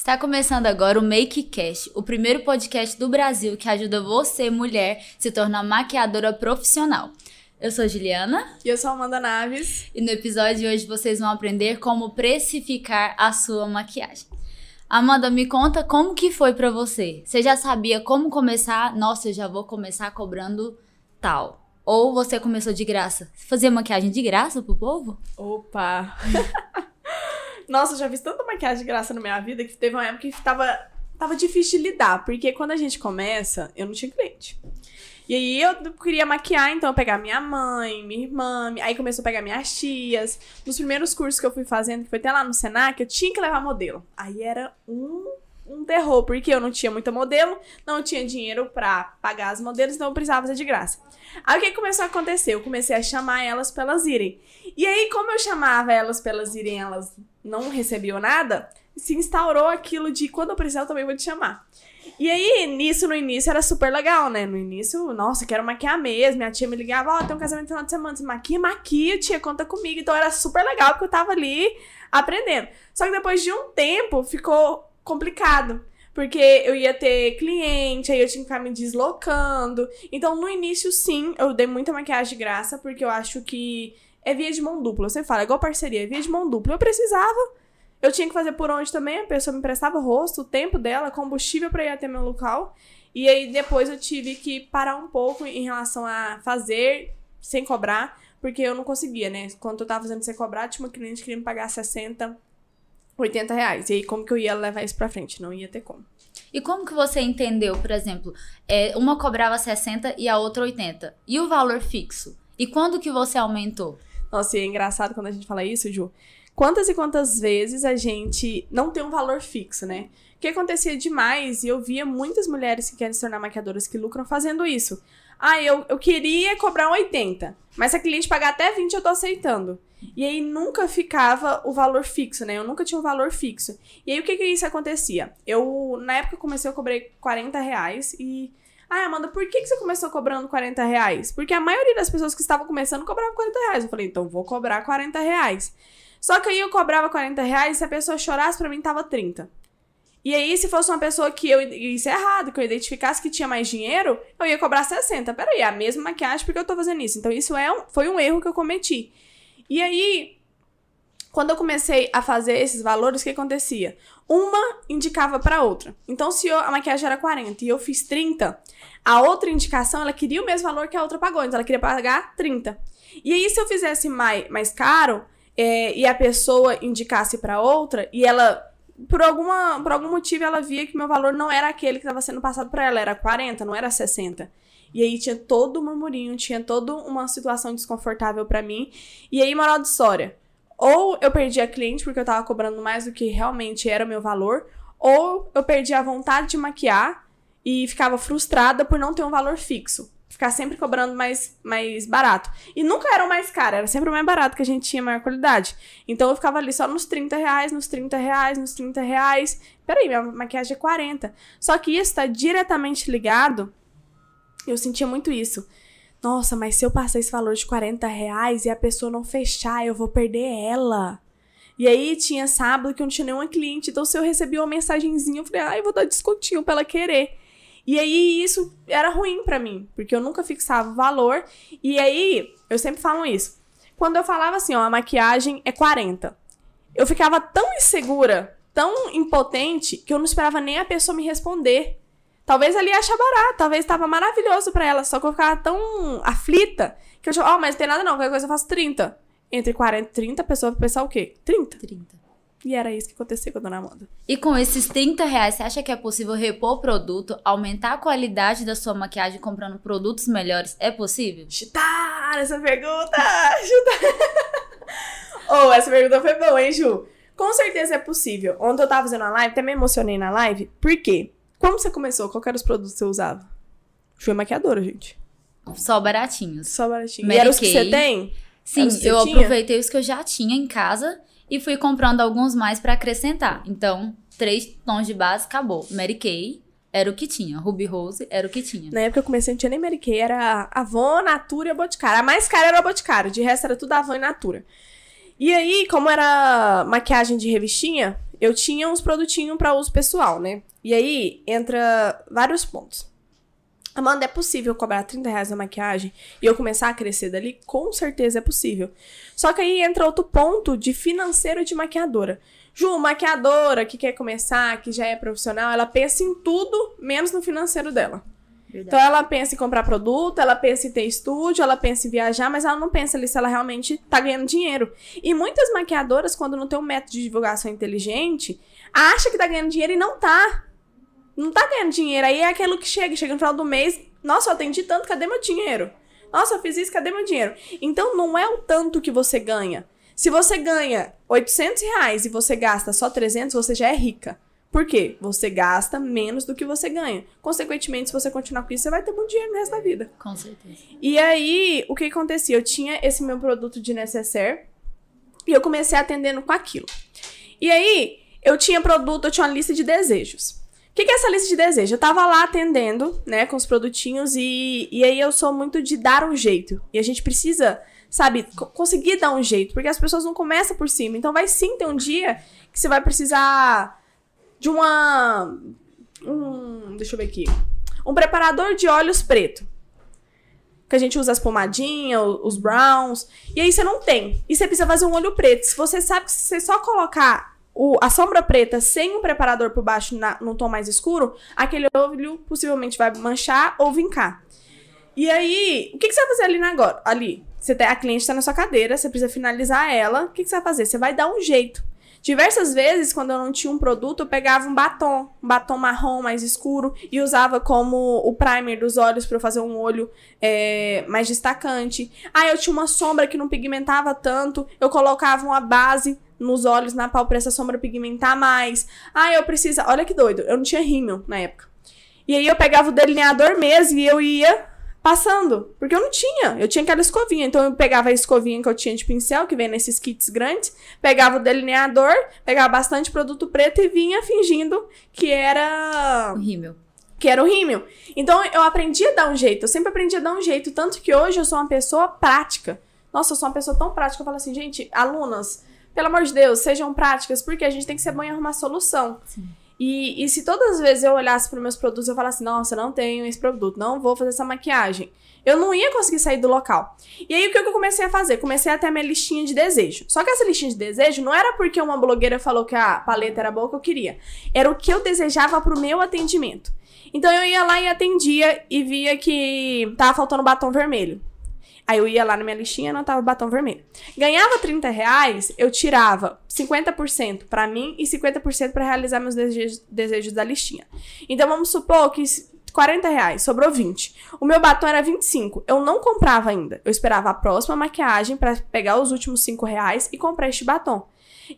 Está começando agora o Make Cash, o primeiro podcast do Brasil que ajuda você, mulher, se tornar maquiadora profissional. Eu sou Juliana. E eu sou Amanda Naves. E no episódio de hoje vocês vão aprender como precificar a sua maquiagem. Amanda, me conta como que foi para você. Você já sabia como começar? Nossa, eu já vou começar cobrando tal. Ou você começou de graça? Fazer maquiagem de graça pro povo? Opa! Nossa, já fiz tanta maquiagem de graça na minha vida que teve uma época que tava, tava difícil de lidar. Porque quando a gente começa, eu não tinha cliente. E aí eu queria maquiar, então eu pegar minha mãe, minha irmã, aí começou a pegar minhas tias. Nos primeiros cursos que eu fui fazendo, que foi até lá no Senac, eu tinha que levar modelo. Aí era um, um terror, porque eu não tinha muita modelo, não tinha dinheiro pra pagar as modelos, então eu precisava fazer de graça. Aí o que começou a acontecer? Eu comecei a chamar elas pra elas irem. E aí, como eu chamava elas pra elas irem, elas não recebiam nada, se instaurou aquilo de quando eu precisar eu também vou te chamar. E aí, nisso, no início, era super legal, né? No início, nossa, quero maquiar mesmo. Minha tia me ligava, ó, oh, tem um casamento no final de semana, você maquia? Maquia, tia, conta comigo. Então era super legal, porque eu tava ali aprendendo. Só que depois de um tempo, ficou complicado. Porque eu ia ter cliente, aí eu tinha que ficar me deslocando. Então, no início, sim, eu dei muita maquiagem de graça, porque eu acho que é via de mão dupla. Você fala, é igual parceria, é via de mão dupla. Eu precisava, eu tinha que fazer por onde também, a pessoa me prestava o rosto, o tempo dela, combustível para ir até meu local. E aí depois eu tive que parar um pouco em relação a fazer sem cobrar, porque eu não conseguia, né? Quando eu tava fazendo sem cobrar, tinha uma cliente que queria me pagar 60, 80 reais. E aí como que eu ia levar isso pra frente? Não ia ter como. E como que você entendeu, por exemplo, é, uma cobrava 60 e a outra 80? E o valor fixo? E quando que você aumentou? Nossa, e é engraçado quando a gente fala isso, Ju. Quantas e quantas vezes a gente não tem um valor fixo, né? O que acontecia demais, e eu via muitas mulheres que querem se tornar maquiadoras que lucram fazendo isso. Ah, eu, eu queria cobrar 80, mas se a cliente pagar até 20, eu tô aceitando. E aí nunca ficava o valor fixo, né? Eu nunca tinha um valor fixo. E aí o que que isso acontecia? Eu, na época, comecei, eu cobrei 40 reais e ah, Amanda, por que, que você começou cobrando 40 reais? Porque a maioria das pessoas que estavam começando cobravam 40 reais. Eu falei, então vou cobrar 40 reais. Só que aí eu cobrava 40 reais e se a pessoa chorasse pra mim tava 30. E aí, se fosse uma pessoa que eu. Isso é errado, que eu identificasse que tinha mais dinheiro, eu ia cobrar 60. Peraí, é a mesma maquiagem porque eu tô fazendo isso. Então, isso é um, foi um erro que eu cometi. E aí, quando eu comecei a fazer esses valores, o que acontecia? Uma indicava para outra. Então, se eu, a maquiagem era 40 e eu fiz 30, a outra indicação, ela queria o mesmo valor que a outra pagou. Então, ela queria pagar 30. E aí, se eu fizesse mais, mais caro é, e a pessoa indicasse para outra e ela por, alguma, por algum motivo ela via que meu valor não era aquele que estava sendo passado para ela, era 40, não era 60. E aí tinha todo um murmurinho, tinha toda uma situação desconfortável para mim. E aí, moral de história, ou eu perdi a cliente porque eu tava cobrando mais do que realmente era o meu valor, ou eu perdi a vontade de maquiar e ficava frustrada por não ter um valor fixo. Ficar sempre cobrando mais, mais barato. E nunca era o mais caro, era sempre o mais barato que a gente tinha maior qualidade. Então eu ficava ali só nos 30 reais, nos 30 reais, nos 30 reais. Peraí, minha maquiagem é 40. Só que isso tá diretamente ligado. Eu sentia muito isso nossa, mas se eu passar esse valor de 40 reais e a pessoa não fechar, eu vou perder ela. E aí tinha sábado que eu não tinha nenhuma cliente, então se eu recebi uma mensagenzinha, eu falei, ah, vou dar descontinho pra ela querer. E aí isso era ruim para mim, porque eu nunca fixava o valor. E aí, eu sempre falo isso. Quando eu falava assim, ó, a maquiagem é 40. Eu ficava tão insegura, tão impotente, que eu não esperava nem a pessoa me responder. Talvez ali acha barato, talvez estava maravilhoso para ela, só que eu ficava tão aflita que eu ó, oh, mas não tem nada não, qualquer coisa eu faço 30. Entre 40 e 30, a pessoa vai pensar o quê? 30? 30. E era isso que acontecia com a Dona Amanda. E com esses 30 reais, você acha que é possível repor o produto, aumentar a qualidade da sua maquiagem comprando produtos melhores? É possível? Chutar essa pergunta! Chutar! oh, essa pergunta foi boa, hein, Ju? Com certeza é possível. Ontem eu tava fazendo a live, até me emocionei na live. Por quê? Como você começou? Qual eram os produtos que você usava? Fui maquiadora, gente. Só baratinhos. Só baratinhos. Mary e era os que você tem? Sim, eu aproveitei os que eu já tinha em casa e fui comprando alguns mais para acrescentar. Então, três tons de base, acabou. Mary Kay era o que tinha. Ruby Rose era o que tinha. Na época eu comecei, não tinha nem Mary Kay, era Avon, Natura e a Boticário. A mais cara era a Boticário, de resto era tudo Avon e Natura. E aí, como era maquiagem de revistinha, eu tinha uns produtinhos para uso pessoal, né? E aí entra vários pontos. Amanda, é possível cobrar 30 reais na maquiagem e eu começar a crescer dali? Com certeza é possível. Só que aí entra outro ponto de financeiro de maquiadora. Ju, maquiadora que quer começar, que já é profissional, ela pensa em tudo menos no financeiro dela. Verdade. Então ela pensa em comprar produto, ela pensa em ter estúdio, ela pensa em viajar, mas ela não pensa ali se ela realmente tá ganhando dinheiro. E muitas maquiadoras, quando não tem um método de divulgação inteligente, acha que tá ganhando dinheiro e não tá. Não tá ganhando dinheiro. Aí é aquilo que chega, chega no final do mês, nossa, eu atendi tanto, cadê meu dinheiro? Nossa, eu fiz isso, cadê meu dinheiro? Então não é o tanto que você ganha. Se você ganha 800 reais e você gasta só 300, você já é rica. Por quê? Você gasta menos do que você ganha. Consequentemente, se você continuar com isso, você vai ter muito dinheiro no resto da vida. Com certeza. E aí, o que acontecia? Eu tinha esse meu produto de necessaire e eu comecei atendendo com aquilo. E aí, eu tinha produto, eu tinha uma lista de desejos. Que, que é essa lista de desejos? Eu tava lá atendendo, né, com os produtinhos e, e aí eu sou muito de dar um jeito. E a gente precisa, sabe, conseguir dar um jeito, porque as pessoas não começam por cima. Então vai sim ter um dia que você vai precisar de uma. Um, deixa eu ver aqui. Um preparador de olhos preto. Que a gente usa as pomadinhas, os browns. E aí você não tem. E você precisa fazer um olho preto. Se você sabe que se você só colocar o, a sombra preta sem um preparador por baixo na, tom mais escuro, aquele olho possivelmente vai manchar ou vincar. E aí, o que, que você vai fazer ali na agora? Ali, você tem, a cliente está na sua cadeira, você precisa finalizar ela. O que, que você vai fazer? Você vai dar um jeito. Diversas vezes, quando eu não tinha um produto, eu pegava um batom, um batom marrom mais escuro, e usava como o primer dos olhos para fazer um olho é, mais destacante. Ah, eu tinha uma sombra que não pigmentava tanto, eu colocava uma base nos olhos, na pálpebra, essa sombra pigmentar mais. Ah, eu preciso. Olha que doido, eu não tinha rímel na época. E aí eu pegava o delineador mesmo e eu ia passando. Porque eu não tinha. Eu tinha aquela escovinha. Então eu pegava a escovinha que eu tinha de pincel, que vem nesses kits grandes, pegava o delineador, pegava bastante produto preto e vinha fingindo que era. O rímel. Que era o rímel. Então eu aprendi a dar um jeito. Eu sempre aprendi a dar um jeito. Tanto que hoje eu sou uma pessoa prática. Nossa, eu sou uma pessoa tão prática. Eu falo assim, gente, alunas, pelo amor de Deus, sejam práticas, porque a gente tem que ser bom em arrumar solução. Sim. E, e se todas as vezes eu olhasse para meus produtos eu falasse, nossa, não tenho esse produto, não vou fazer essa maquiagem, eu não ia conseguir sair do local. E aí o que eu comecei a fazer? Comecei a ter a minha listinha de desejo. Só que essa listinha de desejo não era porque uma blogueira falou que a paleta era boa que eu queria. Era o que eu desejava pro meu atendimento. Então eu ia lá e atendia e via que tava faltando batom vermelho. Aí eu ia lá na minha listinha e anotava batom vermelho. Ganhava 30 reais, eu tirava 50% para mim e 50% para realizar meus desejos, desejos da listinha. Então vamos supor que 40 reais, sobrou 20. O meu batom era 25. Eu não comprava ainda. Eu esperava a próxima maquiagem para pegar os últimos 5 reais e comprar este batom.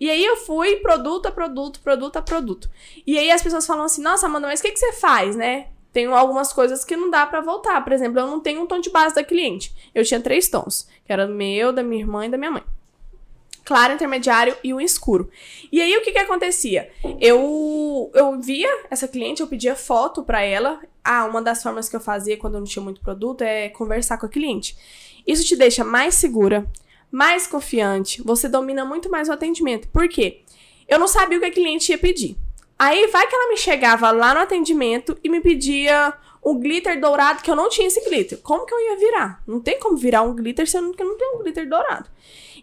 E aí eu fui produto a produto, produto a produto. E aí as pessoas falam assim: nossa, Amanda, mas o que, que você faz, né? Tenho algumas coisas que não dá para voltar. Por exemplo, eu não tenho um tom de base da cliente. Eu tinha três tons, que era meu, da minha irmã e da minha mãe. Claro, intermediário e o escuro. E aí, o que que acontecia? Eu, eu via essa cliente, eu pedia foto para ela. Ah, uma das formas que eu fazia quando eu não tinha muito produto é conversar com a cliente. Isso te deixa mais segura, mais confiante, você domina muito mais o atendimento. Por quê? Eu não sabia o que a cliente ia pedir. Aí vai que ela me chegava lá no atendimento e me pedia um glitter dourado que eu não tinha esse glitter. Como que eu ia virar? Não tem como virar um glitter se eu não, não tenho um glitter dourado.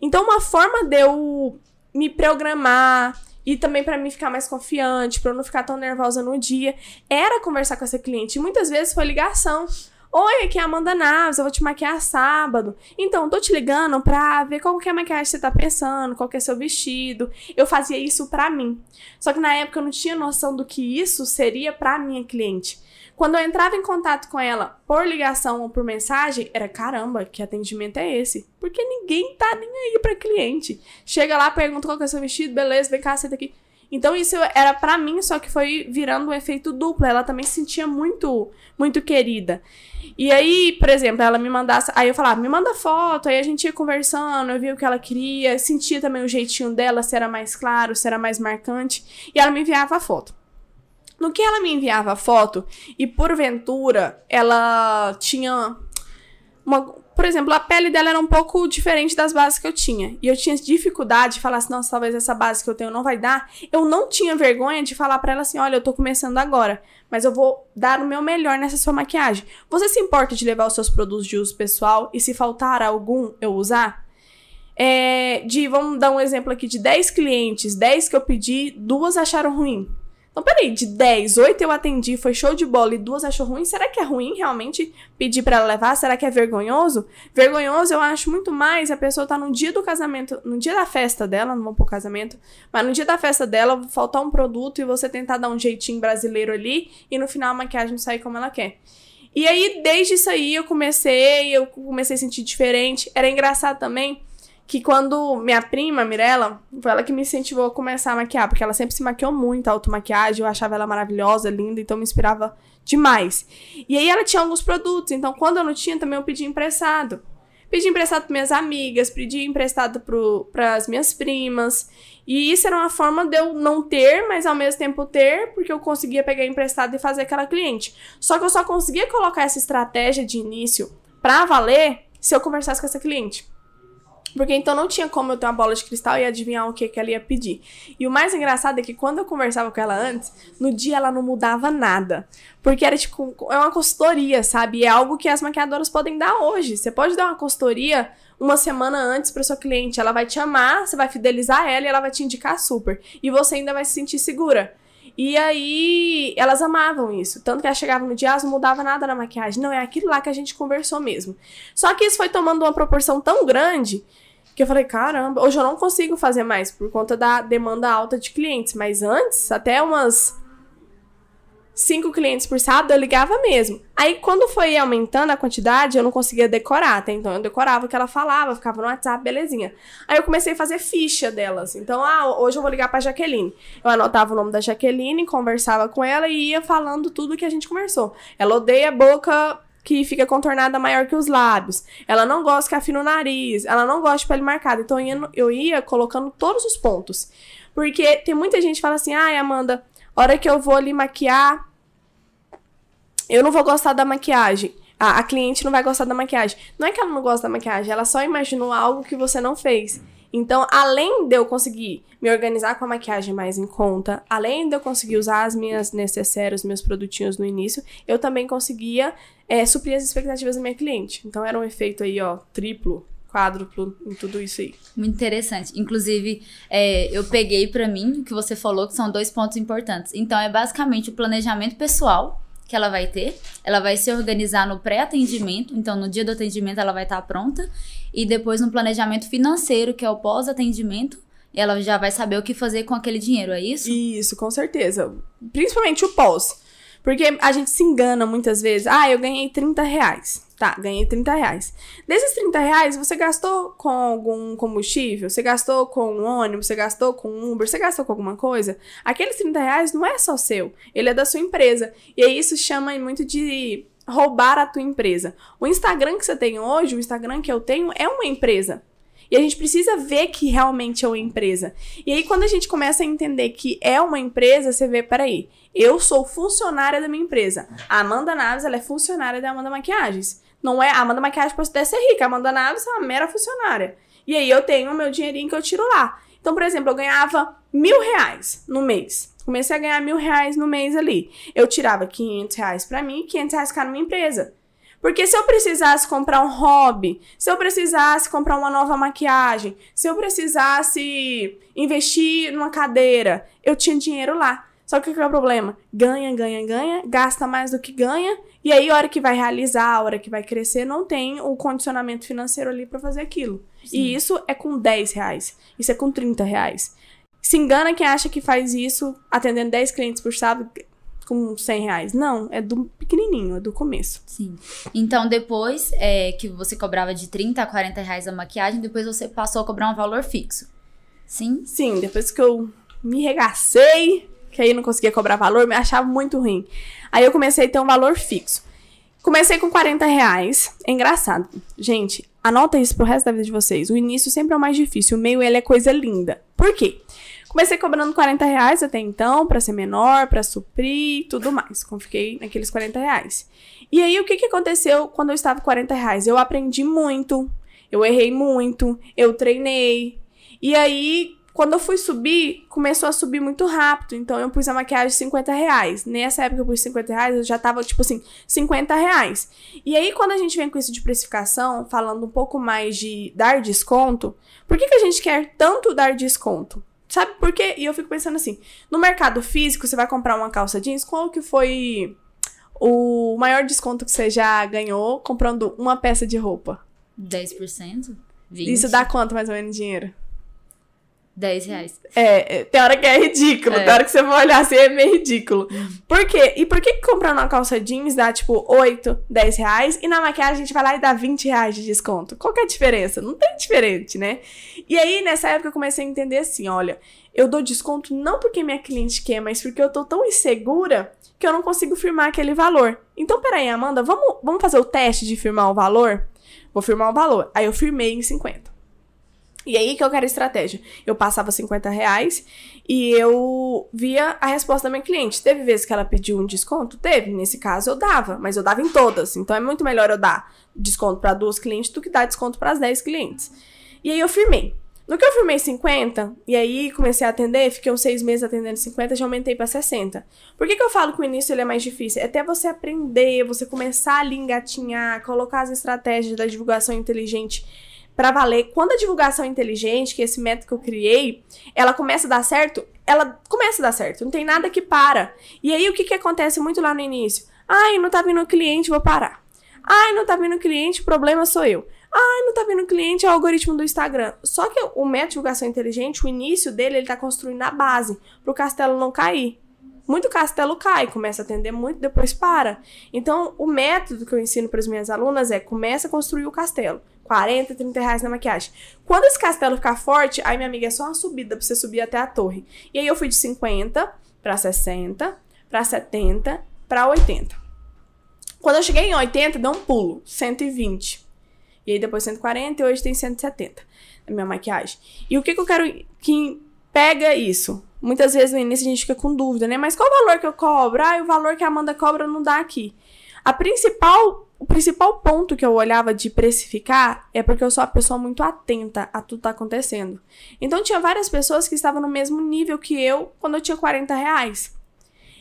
Então, uma forma de eu me programar e também para mim ficar mais confiante, para eu não ficar tão nervosa no dia, era conversar com essa cliente. E muitas vezes foi ligação. Oi, aqui é a Amanda Naves, eu vou te maquiar sábado. Então, tô te ligando pra ver qual que é a maquiagem que você tá pensando, qual que é seu vestido. Eu fazia isso pra mim. Só que na época eu não tinha noção do que isso seria pra minha cliente. Quando eu entrava em contato com ela por ligação ou por mensagem, era caramba, que atendimento é esse? Porque ninguém tá nem aí pra cliente. Chega lá, pergunta qual que é seu vestido, beleza, vem cá, senta aqui. Então isso era para mim, só que foi virando um efeito duplo. Ela também se sentia muito, muito querida. E aí, por exemplo, ela me mandasse. Aí eu falava, me manda foto. Aí a gente ia conversando, eu via o que ela queria, sentia também o jeitinho dela, se era mais claro, se era mais marcante. E ela me enviava a foto. No que ela me enviava a foto, e porventura ela tinha uma por exemplo, a pele dela era um pouco diferente das bases que eu tinha. E eu tinha dificuldade de falar assim, nossa, talvez essa base que eu tenho não vai dar. Eu não tinha vergonha de falar para ela assim, olha, eu tô começando agora, mas eu vou dar o meu melhor nessa sua maquiagem. Você se importa de levar os seus produtos de uso pessoal e se faltar algum, eu usar? É, de, vamos dar um exemplo aqui, de 10 clientes, 10 que eu pedi, duas acharam ruim. Então, peraí, de 10, 8 eu atendi, foi show de bola e duas achou ruim. Será que é ruim realmente pedir para ela levar? Será que é vergonhoso? Vergonhoso eu acho muito mais a pessoa tá no dia do casamento, no dia da festa dela, não vamos pro casamento, mas no dia da festa dela, faltar um produto e você tentar dar um jeitinho brasileiro ali e no final a maquiagem sair como ela quer. E aí, desde isso aí, eu comecei, eu comecei a sentir diferente. Era engraçado também que quando minha prima, Mirella, foi ela que me incentivou a começar a maquiar, porque ela sempre se maquiou muito, a automaquiagem, eu achava ela maravilhosa, linda, então me inspirava demais. E aí ela tinha alguns produtos, então quando eu não tinha, também eu pedi emprestado. Pedi emprestado para minhas amigas, pedi emprestado para as minhas primas. E isso era uma forma de eu não ter, mas ao mesmo tempo ter, porque eu conseguia pegar emprestado e fazer aquela cliente. Só que eu só conseguia colocar essa estratégia de início para valer se eu conversasse com essa cliente. Porque então não tinha como eu ter uma bola de cristal e adivinhar o que, que ela ia pedir. E o mais engraçado é que quando eu conversava com ela antes, no dia ela não mudava nada. Porque era tipo, é uma consultoria, sabe? E é algo que as maquiadoras podem dar hoje. Você pode dar uma consultoria uma semana antes para sua cliente. Ela vai te amar, você vai fidelizar ela e ela vai te indicar super. E você ainda vai se sentir segura. E aí, elas amavam isso. Tanto que elas chegavam no dia, não mudava nada na maquiagem. Não, é aquilo lá que a gente conversou mesmo. Só que isso foi tomando uma proporção tão grande que eu falei, caramba, hoje eu não consigo fazer mais por conta da demanda alta de clientes. Mas antes, até umas cinco clientes por sábado, eu ligava mesmo. Aí, quando foi aumentando a quantidade, eu não conseguia decorar. Até então, eu decorava o que ela falava, ficava no WhatsApp, belezinha. Aí, eu comecei a fazer ficha delas. Então, ah, hoje eu vou ligar pra Jaqueline. Eu anotava o nome da Jaqueline, conversava com ela e ia falando tudo que a gente conversou. Ela odeia boca que fica contornada maior que os lábios. Ela não gosta que afina o nariz. Ela não gosta de pele marcada. Então, eu ia, eu ia colocando todos os pontos. Porque tem muita gente que fala assim, ai, Amanda, hora que eu vou ali maquiar, eu não vou gostar da maquiagem. A, a cliente não vai gostar da maquiagem. Não é que ela não gosta da maquiagem, ela só imaginou algo que você não fez. Então, além de eu conseguir me organizar com a maquiagem mais em conta, além de eu conseguir usar as minhas necessárias, meus produtinhos no início, eu também conseguia é, suprir as expectativas da minha cliente. Então, era um efeito aí, ó, triplo, quádruplo em tudo isso aí. Muito interessante. Inclusive, é, eu peguei para mim o que você falou, que são dois pontos importantes. Então, é basicamente o planejamento pessoal que ela vai ter. Ela vai se organizar no pré-atendimento, então no dia do atendimento ela vai estar pronta. E depois no planejamento financeiro, que é o pós-atendimento, ela já vai saber o que fazer com aquele dinheiro, é isso? Isso, com certeza. Principalmente o pós. Porque a gente se engana muitas vezes. Ah, eu ganhei 30 reais. Tá, ganhei 30 reais. Desses 30 reais, você gastou com algum combustível? Você gastou com um ônibus? Você gastou com um Uber? Você gastou com alguma coisa? Aqueles 30 reais não é só seu, ele é da sua empresa. E aí isso chama muito de roubar a tua empresa. O Instagram que você tem hoje, o Instagram que eu tenho, é uma empresa. E a gente precisa ver que realmente é uma empresa. E aí, quando a gente começa a entender que é uma empresa, você vê, peraí, eu sou funcionária da minha empresa. A Amanda Naves, ela é funcionária da Amanda Maquiagens. Não é a Amanda Maquiagem pode até ser rica, a Amanda Naves é uma mera funcionária. E aí eu tenho o meu dinheirinho que eu tiro lá. Então, por exemplo, eu ganhava mil reais no mês. Comecei a ganhar mil reais no mês ali. Eu tirava 500 reais pra mim e 500 reais ficava na minha empresa. Porque se eu precisasse comprar um hobby, se eu precisasse comprar uma nova maquiagem, se eu precisasse investir numa cadeira, eu tinha dinheiro lá. Só que qual é o problema? Ganha, ganha, ganha, gasta mais do que ganha, e aí a hora que vai realizar, a hora que vai crescer, não tem o condicionamento financeiro ali para fazer aquilo. Sim. E isso é com 10 reais, isso é com 30 reais. Se engana quem acha que faz isso atendendo 10 clientes por sábado com 100 reais. Não, é do pequenininho, é do começo. Sim. Então, depois é, que você cobrava de 30 a 40 reais a maquiagem, depois você passou a cobrar um valor fixo. Sim? Sim, depois que eu me regacei, que aí não conseguia cobrar valor, me achava muito ruim. Aí eu comecei a ter um valor fixo. Comecei com 40 reais. É engraçado. Gente, anota isso pro resto da vida de vocês. O início sempre é o mais difícil. O meio, ele é coisa linda. Por quê? Comecei cobrando 40 reais até então, pra ser menor, pra suprir, tudo mais. Fiquei naqueles 40 reais. E aí, o que, que aconteceu quando eu estava com 40 reais? Eu aprendi muito, eu errei muito, eu treinei. E aí, quando eu fui subir, começou a subir muito rápido. Então eu pus a maquiagem 50 reais. Nessa época eu pus 50 reais, eu já tava, tipo assim, 50 reais. E aí, quando a gente vem com isso de precificação, falando um pouco mais de dar desconto, por que, que a gente quer tanto dar desconto? Sabe por quê? E eu fico pensando assim, no mercado físico, você vai comprar uma calça jeans, qual que foi o maior desconto que você já ganhou comprando uma peça de roupa? 10%? 20%? Isso dá quanto mais ou menos dinheiro? 10 reais. É, é, tem hora que é ridículo, É. tem hora que você vai olhar assim, é meio ridículo. Por quê? E por que comprando uma calça jeans dá, tipo, 8, 10 reais, e na maquiagem a gente vai lá e dá 20 reais de desconto? Qual que é a diferença? Não tem diferente, né? E aí, nessa época, eu comecei a entender assim, olha, eu dou desconto não porque minha cliente quer, mas porque eu tô tão insegura que eu não consigo firmar aquele valor. Então, peraí, Amanda, vamos, vamos fazer o teste de firmar o valor? Vou firmar o valor. Aí eu firmei em 50. E aí que eu quero estratégia. Eu passava 50 reais e eu via a resposta da minha cliente. Teve vezes que ela pediu um desconto? Teve. Nesse caso eu dava, mas eu dava em todas. Então é muito melhor eu dar desconto para duas clientes do que dar desconto para as 10 clientes. E aí eu firmei. No que eu firmei 50, e aí comecei a atender, fiquei uns seis meses atendendo 50, já aumentei para 60. Por que, que eu falo que o início ele é mais difícil? É até você aprender, você começar a engatinhar, colocar as estratégias da divulgação inteligente para valer. Quando a divulgação é inteligente, que é esse método que eu criei, ela começa a dar certo, ela começa a dar certo. Não tem nada que para. E aí o que, que acontece muito lá no início? Ai, não tá vindo cliente, vou parar. Ai, não tá vindo cliente, o problema sou eu. Ai, não tá vindo cliente, é o algoritmo do Instagram. Só que o método de divulgação inteligente, o início dele, ele tá construindo a base pro castelo não cair. Muito castelo cai, começa a atender muito, depois para. Então, o método que eu ensino para as minhas alunas é começa a construir o castelo. 40, 30 reais na maquiagem. Quando esse castelo ficar forte, aí minha amiga é só uma subida pra você subir até a torre. E aí eu fui de 50 para 60, para 70, para 80. Quando eu cheguei em 80, deu um pulo, 120. E aí depois 140 e hoje tem 170 na minha maquiagem. E o que, que eu quero que pega isso? Muitas vezes no início a gente fica com dúvida, né? Mas qual o valor que eu cobro? Ah, o valor que a Amanda cobra não dá aqui. A principal, o principal ponto que eu olhava de precificar é porque eu sou uma pessoa muito atenta a tudo que tá acontecendo. Então tinha várias pessoas que estavam no mesmo nível que eu quando eu tinha 40 reais.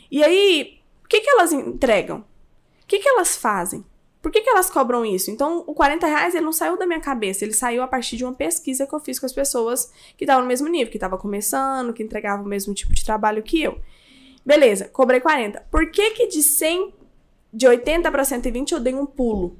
E aí, o que, que elas entregam? O que, que elas fazem? Por que, que elas cobram isso? Então, o 40 reais ele não saiu da minha cabeça, ele saiu a partir de uma pesquisa que eu fiz com as pessoas que estavam no mesmo nível, que estavam começando, que entregavam o mesmo tipo de trabalho que eu. Beleza, cobrei 40. Por que, que de 100, de 80 para 120 eu dei um pulo?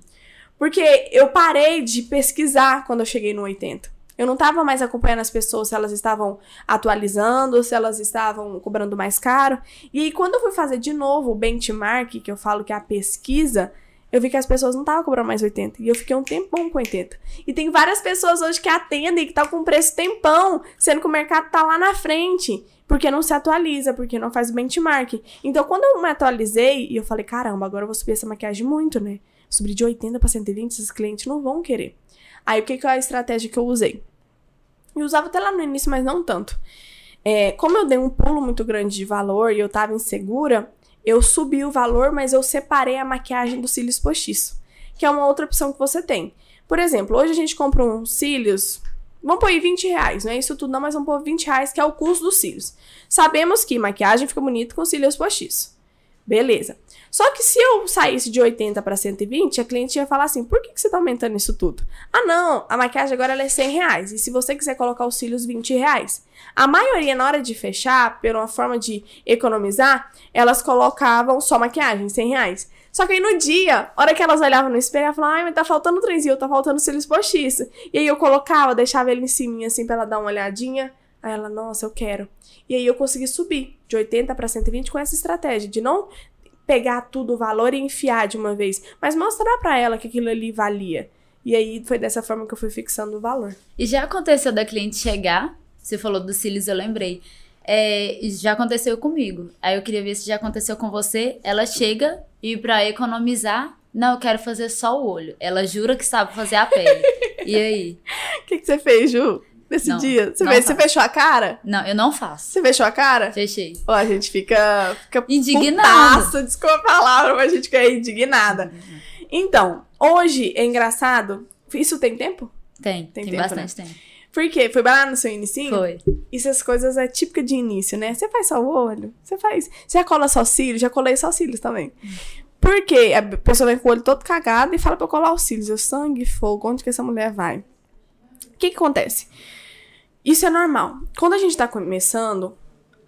Porque eu parei de pesquisar quando eu cheguei no 80. Eu não estava mais acompanhando as pessoas se elas estavam atualizando, se elas estavam cobrando mais caro. E aí, quando eu fui fazer de novo o benchmark, que eu falo que é a pesquisa, eu vi que as pessoas não estavam cobrando mais 80. E eu fiquei um tempão com 80. E tem várias pessoas hoje que atendem que estão com preço tempão, sendo que o mercado tá lá na frente. Porque não se atualiza, porque não faz o benchmark. Então, quando eu me atualizei, e eu falei, caramba, agora eu vou subir essa maquiagem muito, né? Subir de 80 para 120, esses clientes não vão querer. Aí, o que, que é a estratégia que eu usei? Eu usava até lá no início, mas não tanto. É, como eu dei um pulo muito grande de valor e eu tava insegura, eu subi o valor, mas eu separei a maquiagem dos cílios postiço, que é uma outra opção que você tem. Por exemplo, hoje a gente compra uns cílios, vamos pôr aí 20 reais, não é isso tudo não, mas vamos pôr 20 reais, que é o custo dos cílios. Sabemos que maquiagem fica bonita com cílios postiço. Beleza. Só que se eu saísse de 80 para 120, a cliente ia falar assim: por que, que você tá aumentando isso tudo? Ah, não, a maquiagem agora é 100 reais. E se você quiser colocar os cílios, 20 reais. A maioria, na hora de fechar, por uma forma de economizar, elas colocavam só maquiagem, 100 reais. Só que aí no dia, hora que elas olhavam no espelho, ela falava, ai, mas tá faltando trenzinho, tá faltando cílios postiço. E aí eu colocava, deixava ele em cima, assim, pra ela dar uma olhadinha. Aí ela, nossa, eu quero. E aí eu consegui subir de 80 para 120 com essa estratégia de não pegar tudo o valor e enfiar de uma vez, mas mostrar para ela que aquilo ali valia. E aí foi dessa forma que eu fui fixando o valor. E já aconteceu da cliente chegar, você falou dos cílios, eu lembrei. É, já aconteceu comigo. Aí eu queria ver se já aconteceu com você. Ela chega e pra economizar, não, eu quero fazer só o olho. Ela jura que sabe fazer a pele. e aí? O que, que você fez, Ju? nesse Não, dia? Você, fez- você fechou a cara? Não, eu não faço. Você fechou a cara? Fechei. Ó, a gente fica, fica Indignado. putaça, desculpa a palavra, mas a gente fica indignada. Então, hoje é engraçado. Isso tem tempo? Tem, Tem tem, tempo, né? bastante tempo. Por quê? Foi lá no seu inicinho? Foi. Isso as coisas é típica de início, né? Você faz só o olho, você faz. Você já cola só os cílios, já colei só os cílios também. Por quê? A pessoa vem com o olho todo cagado e fala pra eu colar os cílios. Eu, sangue, fogo, onde que essa mulher vai? O que que acontece? Isso é normal. Quando a gente tá começando,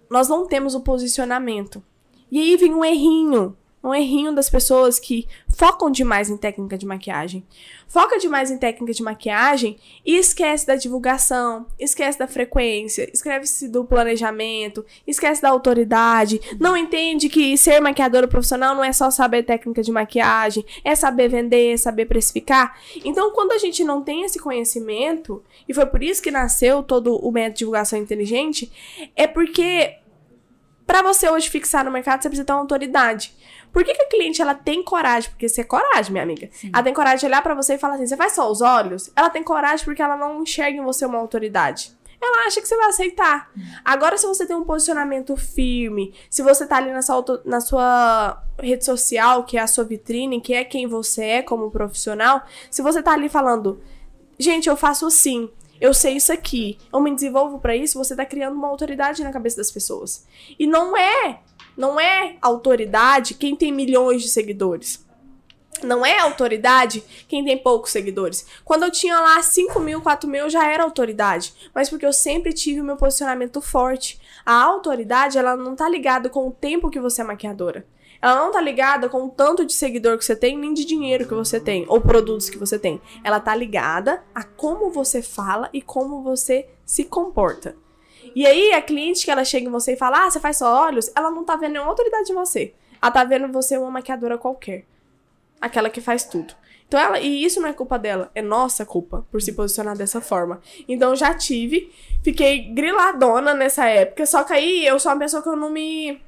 nós não temos o posicionamento. E aí vem um errinho. Um errinho das pessoas que focam demais em técnica de maquiagem. Foca demais em técnica de maquiagem e esquece da divulgação, esquece da frequência, esquece do planejamento, esquece da autoridade. Não entende que ser maquiadora profissional não é só saber técnica de maquiagem, é saber vender, é saber precificar. Então, quando a gente não tem esse conhecimento, e foi por isso que nasceu todo o método de divulgação inteligente, é porque para você hoje fixar no mercado, você precisa ter uma autoridade. Por que, que a cliente ela tem coragem? Porque isso é coragem, minha amiga. Sim. Ela tem coragem de olhar pra você e falar assim: você faz só os olhos? Ela tem coragem porque ela não enxerga em você uma autoridade. Ela acha que você vai aceitar. Agora, se você tem um posicionamento firme, se você tá ali na sua, auto- na sua rede social, que é a sua vitrine, que é quem você é como profissional, se você tá ali falando, gente, eu faço assim, eu sei isso aqui, eu me desenvolvo pra isso, você tá criando uma autoridade na cabeça das pessoas. E não é, não é autoridade quem tem milhões de seguidores. Não é autoridade quem tem poucos seguidores. Quando eu tinha lá 5 mil, 4 mil, eu já era autoridade. Mas porque eu sempre tive o meu posicionamento forte. A autoridade, ela não tá ligada com o tempo que você é maquiadora. Ela não tá ligada com o tanto de seguidor que você tem, nem de dinheiro que você tem, ou produtos que você tem. Ela tá ligada a como você fala e como você se comporta. E aí, a cliente que ela chega em você e fala, ah, você faz só olhos, ela não tá vendo nenhuma autoridade em você. Ela tá vendo você uma maquiadora qualquer. Aquela que faz tudo. Então ela, e isso não é culpa dela, é nossa culpa por se posicionar dessa forma. Então já tive, fiquei griladona nessa época, só que aí eu sou uma pessoa que eu não me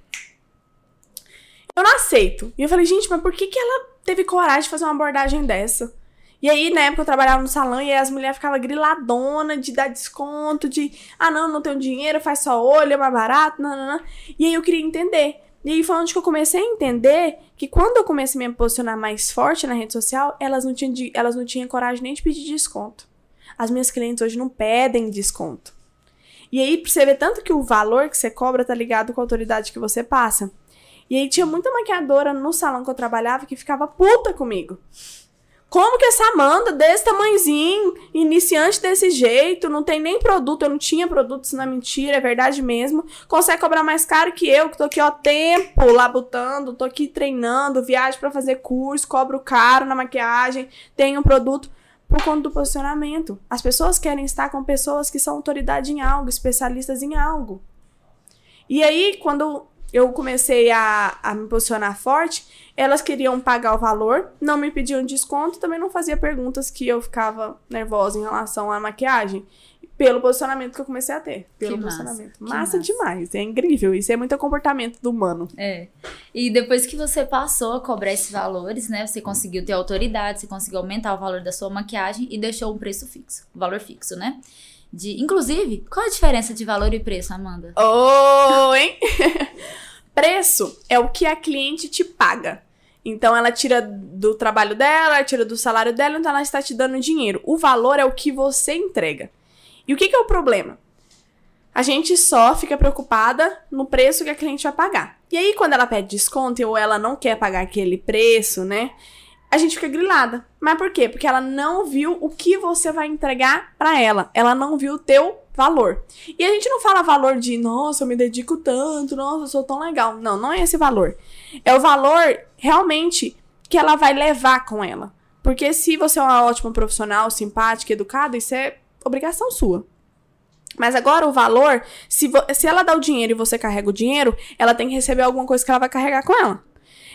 eu não aceito. E eu falei, gente, mas por que que ela teve coragem de fazer uma abordagem dessa? E aí, na época, eu trabalhava no salão e as mulheres ficavam griladona de dar desconto, de ah, não, não tenho dinheiro, faz só olho, é mais barato, não. E aí eu queria entender. E aí foi onde que eu comecei a entender que quando eu comecei a me posicionar mais forte na rede social, elas não tinham, elas não tinham coragem nem de pedir desconto. As minhas clientes hoje não pedem desconto. E aí, pra você ver tanto que o valor que você cobra tá ligado com a autoridade que você passa. E aí tinha muita maquiadora no salão que eu trabalhava que ficava puta comigo. Como que essa Amanda, desse tamanhozinho, iniciante desse jeito, não tem nem produto, eu não tinha produto, isso não é mentira, é verdade mesmo, consegue cobrar mais caro que eu, que tô aqui, ó, tempo labutando, tô aqui treinando, viagem pra fazer curso, cobro caro na maquiagem, tenho um produto por conta do posicionamento. As pessoas querem estar com pessoas que são autoridade em algo, especialistas em algo. E aí, quando eu comecei a, a me posicionar forte, elas queriam pagar o valor, não me pediam desconto, também não fazia perguntas que eu ficava nervosa em relação à maquiagem. Pelo posicionamento que eu comecei a ter. Pelo Que massa, posicionamento. que Massa, massa. demais. É incrível. Isso é muito comportamento do humano. É. E depois que você passou a cobrar esses valores, né? Você conseguiu ter autoridade, você conseguiu aumentar o valor da sua maquiagem e deixou um preço fixo. Valor fixo, né? De, inclusive, qual a diferença de valor e preço, Amanda? Oh, hein? Preço é o que a cliente te paga. Então ela tira do trabalho dela, ela tira do salário dela, então ela está te dando dinheiro. O valor é o que você entrega. E o que, que é o problema? A gente só fica preocupada no preço que a cliente vai pagar. E aí, quando ela pede desconto ou ela não quer pagar aquele preço, né? A gente fica grilada. Mas por quê? Porque ela não viu o que você vai entregar pra ela. Ela não viu o teu valor. E a gente não fala valor de, nossa, eu me dedico tanto, nossa, eu sou tão legal. Não, não é esse valor. É o valor realmente que ela vai levar com ela. Porque se você é uma ótima profissional, simpática, educada, isso é obrigação sua. Mas agora o valor, se, se ela dá o dinheiro e você carrega o dinheiro, ela tem que receber alguma coisa que ela vai carregar com ela.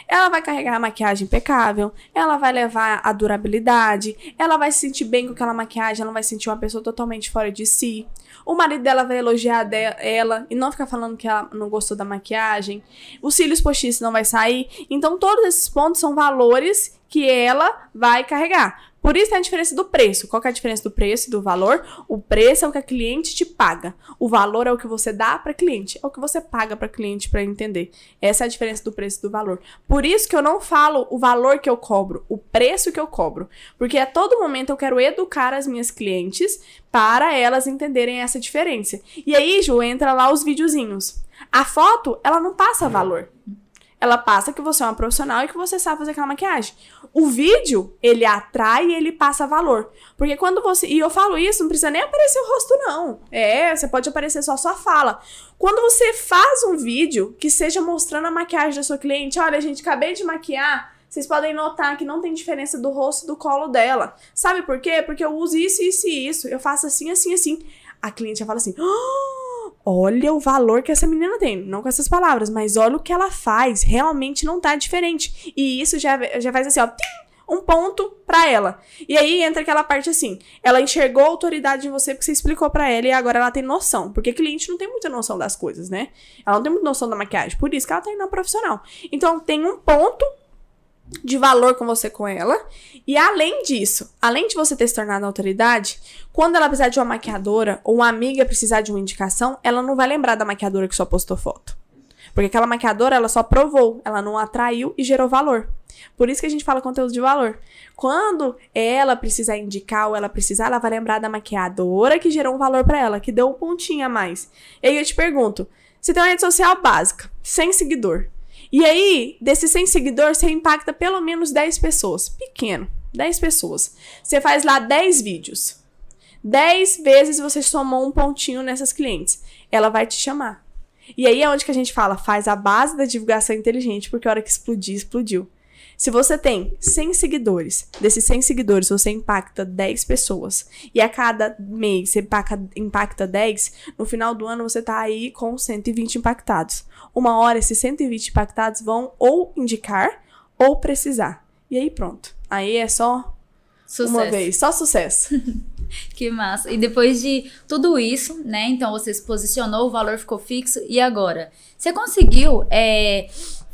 Ela vai carregar a maquiagem impecável, ela vai levar a durabilidade, ela vai se sentir bem com aquela maquiagem, ela não vai se sentir uma pessoa totalmente fora de si. O marido dela vai elogiar de- ela e não ficar falando que ela não gostou da maquiagem. Os cílios postiços não vai sair. Então, todos esses pontos são valores que ela vai carregar. Por isso tem a diferença do preço. Qual é a diferença do preço e do valor? O preço é o que a cliente te paga. O valor é o que você dá para cliente, é o que você paga para cliente para entender. Essa é a diferença do preço e do valor. Por isso que eu não falo o valor que eu cobro, o preço que eu cobro, porque a todo momento eu quero educar as minhas clientes para elas entenderem essa diferença. E aí, Ju, entra lá os videozinhos. A foto, ela não passa valor. Ela passa que você é uma profissional e que você sabe fazer aquela maquiagem. O vídeo, ele atrai e ele passa valor. Porque quando você. E eu falo isso, não precisa nem aparecer o rosto, não. É, você pode aparecer só a sua fala. Quando você faz um vídeo que seja mostrando a maquiagem da sua cliente, olha, gente, acabei de maquiar. Vocês podem notar que não tem diferença do rosto do colo dela. Sabe por quê? Porque eu uso isso, isso e isso. Eu faço assim, assim, assim. A cliente já fala assim. Oh! Olha o valor que essa menina tem. Não com essas palavras, mas olha o que ela faz. Realmente não tá diferente. E isso já, já faz assim, ó. Tim, um ponto para ela. E aí entra aquela parte assim, ela enxergou a autoridade em você porque você explicou para ela e agora ela tem noção, porque cliente não tem muita noção das coisas, né? Ela não tem muita noção da maquiagem, por isso que ela tá indo na profissional. Então tem um ponto de valor com você com ela. E além disso, além de você ter se tornado autoridade, quando ela precisar de uma maquiadora ou uma amiga precisar de uma indicação, ela não vai lembrar da maquiadora que só postou foto. Porque aquela maquiadora, ela só provou, ela não atraiu e gerou valor. Por isso que a gente fala conteúdo de valor. Quando ela precisar indicar ou ela precisar, ela vai lembrar da maquiadora que gerou um valor para ela, que deu um pontinho a mais. E aí eu te pergunto, você tem uma rede social básica, sem seguidor. E aí, desses 100 seguidores, você impacta pelo menos 10 pessoas. Pequeno, 10 pessoas. Você faz lá 10 vídeos. 10 vezes você somou um pontinho nessas clientes. Ela vai te chamar. E aí é onde que a gente fala, faz a base da divulgação inteligente, porque a hora que explodir, explodiu. Se você tem 100 seguidores, desses 100 seguidores você impacta 10 pessoas, e a cada mês você impacta, impacta 10, no final do ano você tá aí com 120 impactados. Uma hora esses 120 impactados vão ou indicar ou precisar. E aí pronto. Aí é só sucesso. uma vez, só sucesso. que massa. E depois de tudo isso, né? Então você se posicionou, o valor ficou fixo. E agora? Você conseguiu é,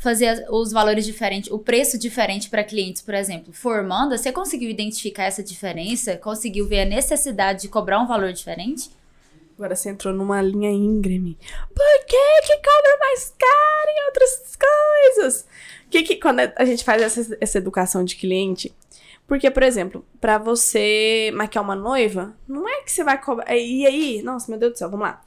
fazer os valores diferentes, o preço diferente para clientes, por exemplo, formando, você conseguiu identificar essa diferença? Conseguiu ver a necessidade de cobrar um valor diferente? Agora você entrou numa linha íngreme. Por que que cobra mais caro em outras coisas? Que que quando a gente faz essa, essa educação de cliente, porque, por exemplo, para você maquiar uma noiva, não é que você vai cobrar. E aí, nossa, meu Deus do céu, vamos lá.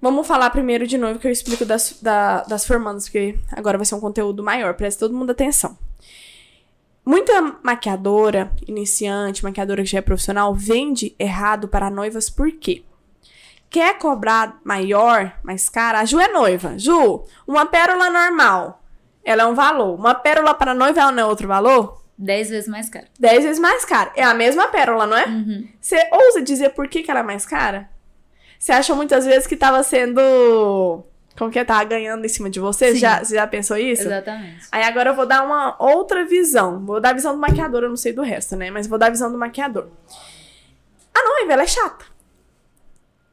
Vamos falar primeiro de novo que eu explico das, da, das formandas, porque agora vai ser um conteúdo maior, preste todo mundo atenção. Muita maquiadora, iniciante, maquiadora que já é profissional, vende errado para noivas por quê? Quer cobrar maior, mais cara? A Ju é noiva. Ju, uma pérola normal, ela é um valor. Uma pérola para noiva, ela não é outro valor? Dez vezes mais cara. Dez vezes mais cara. É a mesma pérola, não é? Uhum. Você ousa dizer por que, que ela é mais cara? Você acha muitas vezes que tava sendo. Como que é? Tava ganhando em cima de você? Já, você já pensou isso? Exatamente. Aí agora eu vou dar uma outra visão. Vou dar a visão do maquiador, eu não sei do resto, né? Mas vou dar a visão do maquiador. A noiva, ela é chata.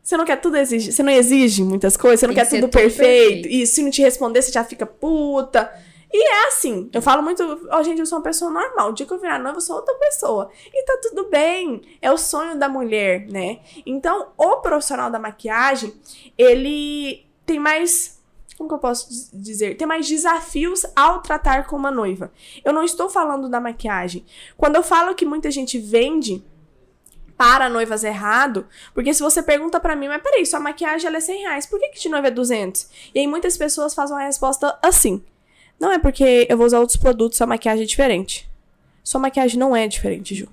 Você não quer tudo exigir. Você não exige muitas coisas, você não Tem quer tudo, tudo perfeito. perfeito. E se não te responder, você já fica puta. E é assim, eu falo muito, ó, oh, gente, eu sou uma pessoa normal. O dia que eu virar noiva, eu sou outra pessoa. E tá tudo bem. É o sonho da mulher, né? Então, o profissional da maquiagem, ele tem mais. Como que eu posso dizer? Tem mais desafios ao tratar com uma noiva. Eu não estou falando da maquiagem. Quando eu falo que muita gente vende para noivas errado, porque se você pergunta para mim, mas peraí, sua maquiagem ela é 100 reais, por que, que de noiva é 200? E aí muitas pessoas fazem uma resposta assim. Não é porque eu vou usar outros produtos, a maquiagem é diferente. Sua maquiagem não é diferente, Ju.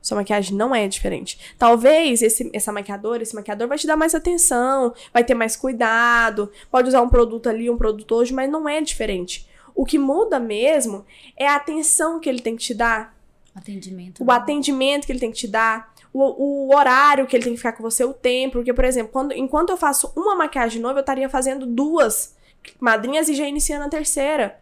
Sua maquiagem não é diferente. Talvez esse, essa maquiadora, esse maquiador vai te dar mais atenção, vai ter mais cuidado, pode usar um produto ali, um produto hoje, mas não é diferente. O que muda mesmo é a atenção que ele tem que te dar. Atendimento. O né? atendimento que ele tem que te dar. O, o, horário que ele tem que ficar com você, o tempo. Porque, por exemplo, quando, enquanto eu faço uma maquiagem nova, eu estaria fazendo duas madrinhas e já iniciando a terceira.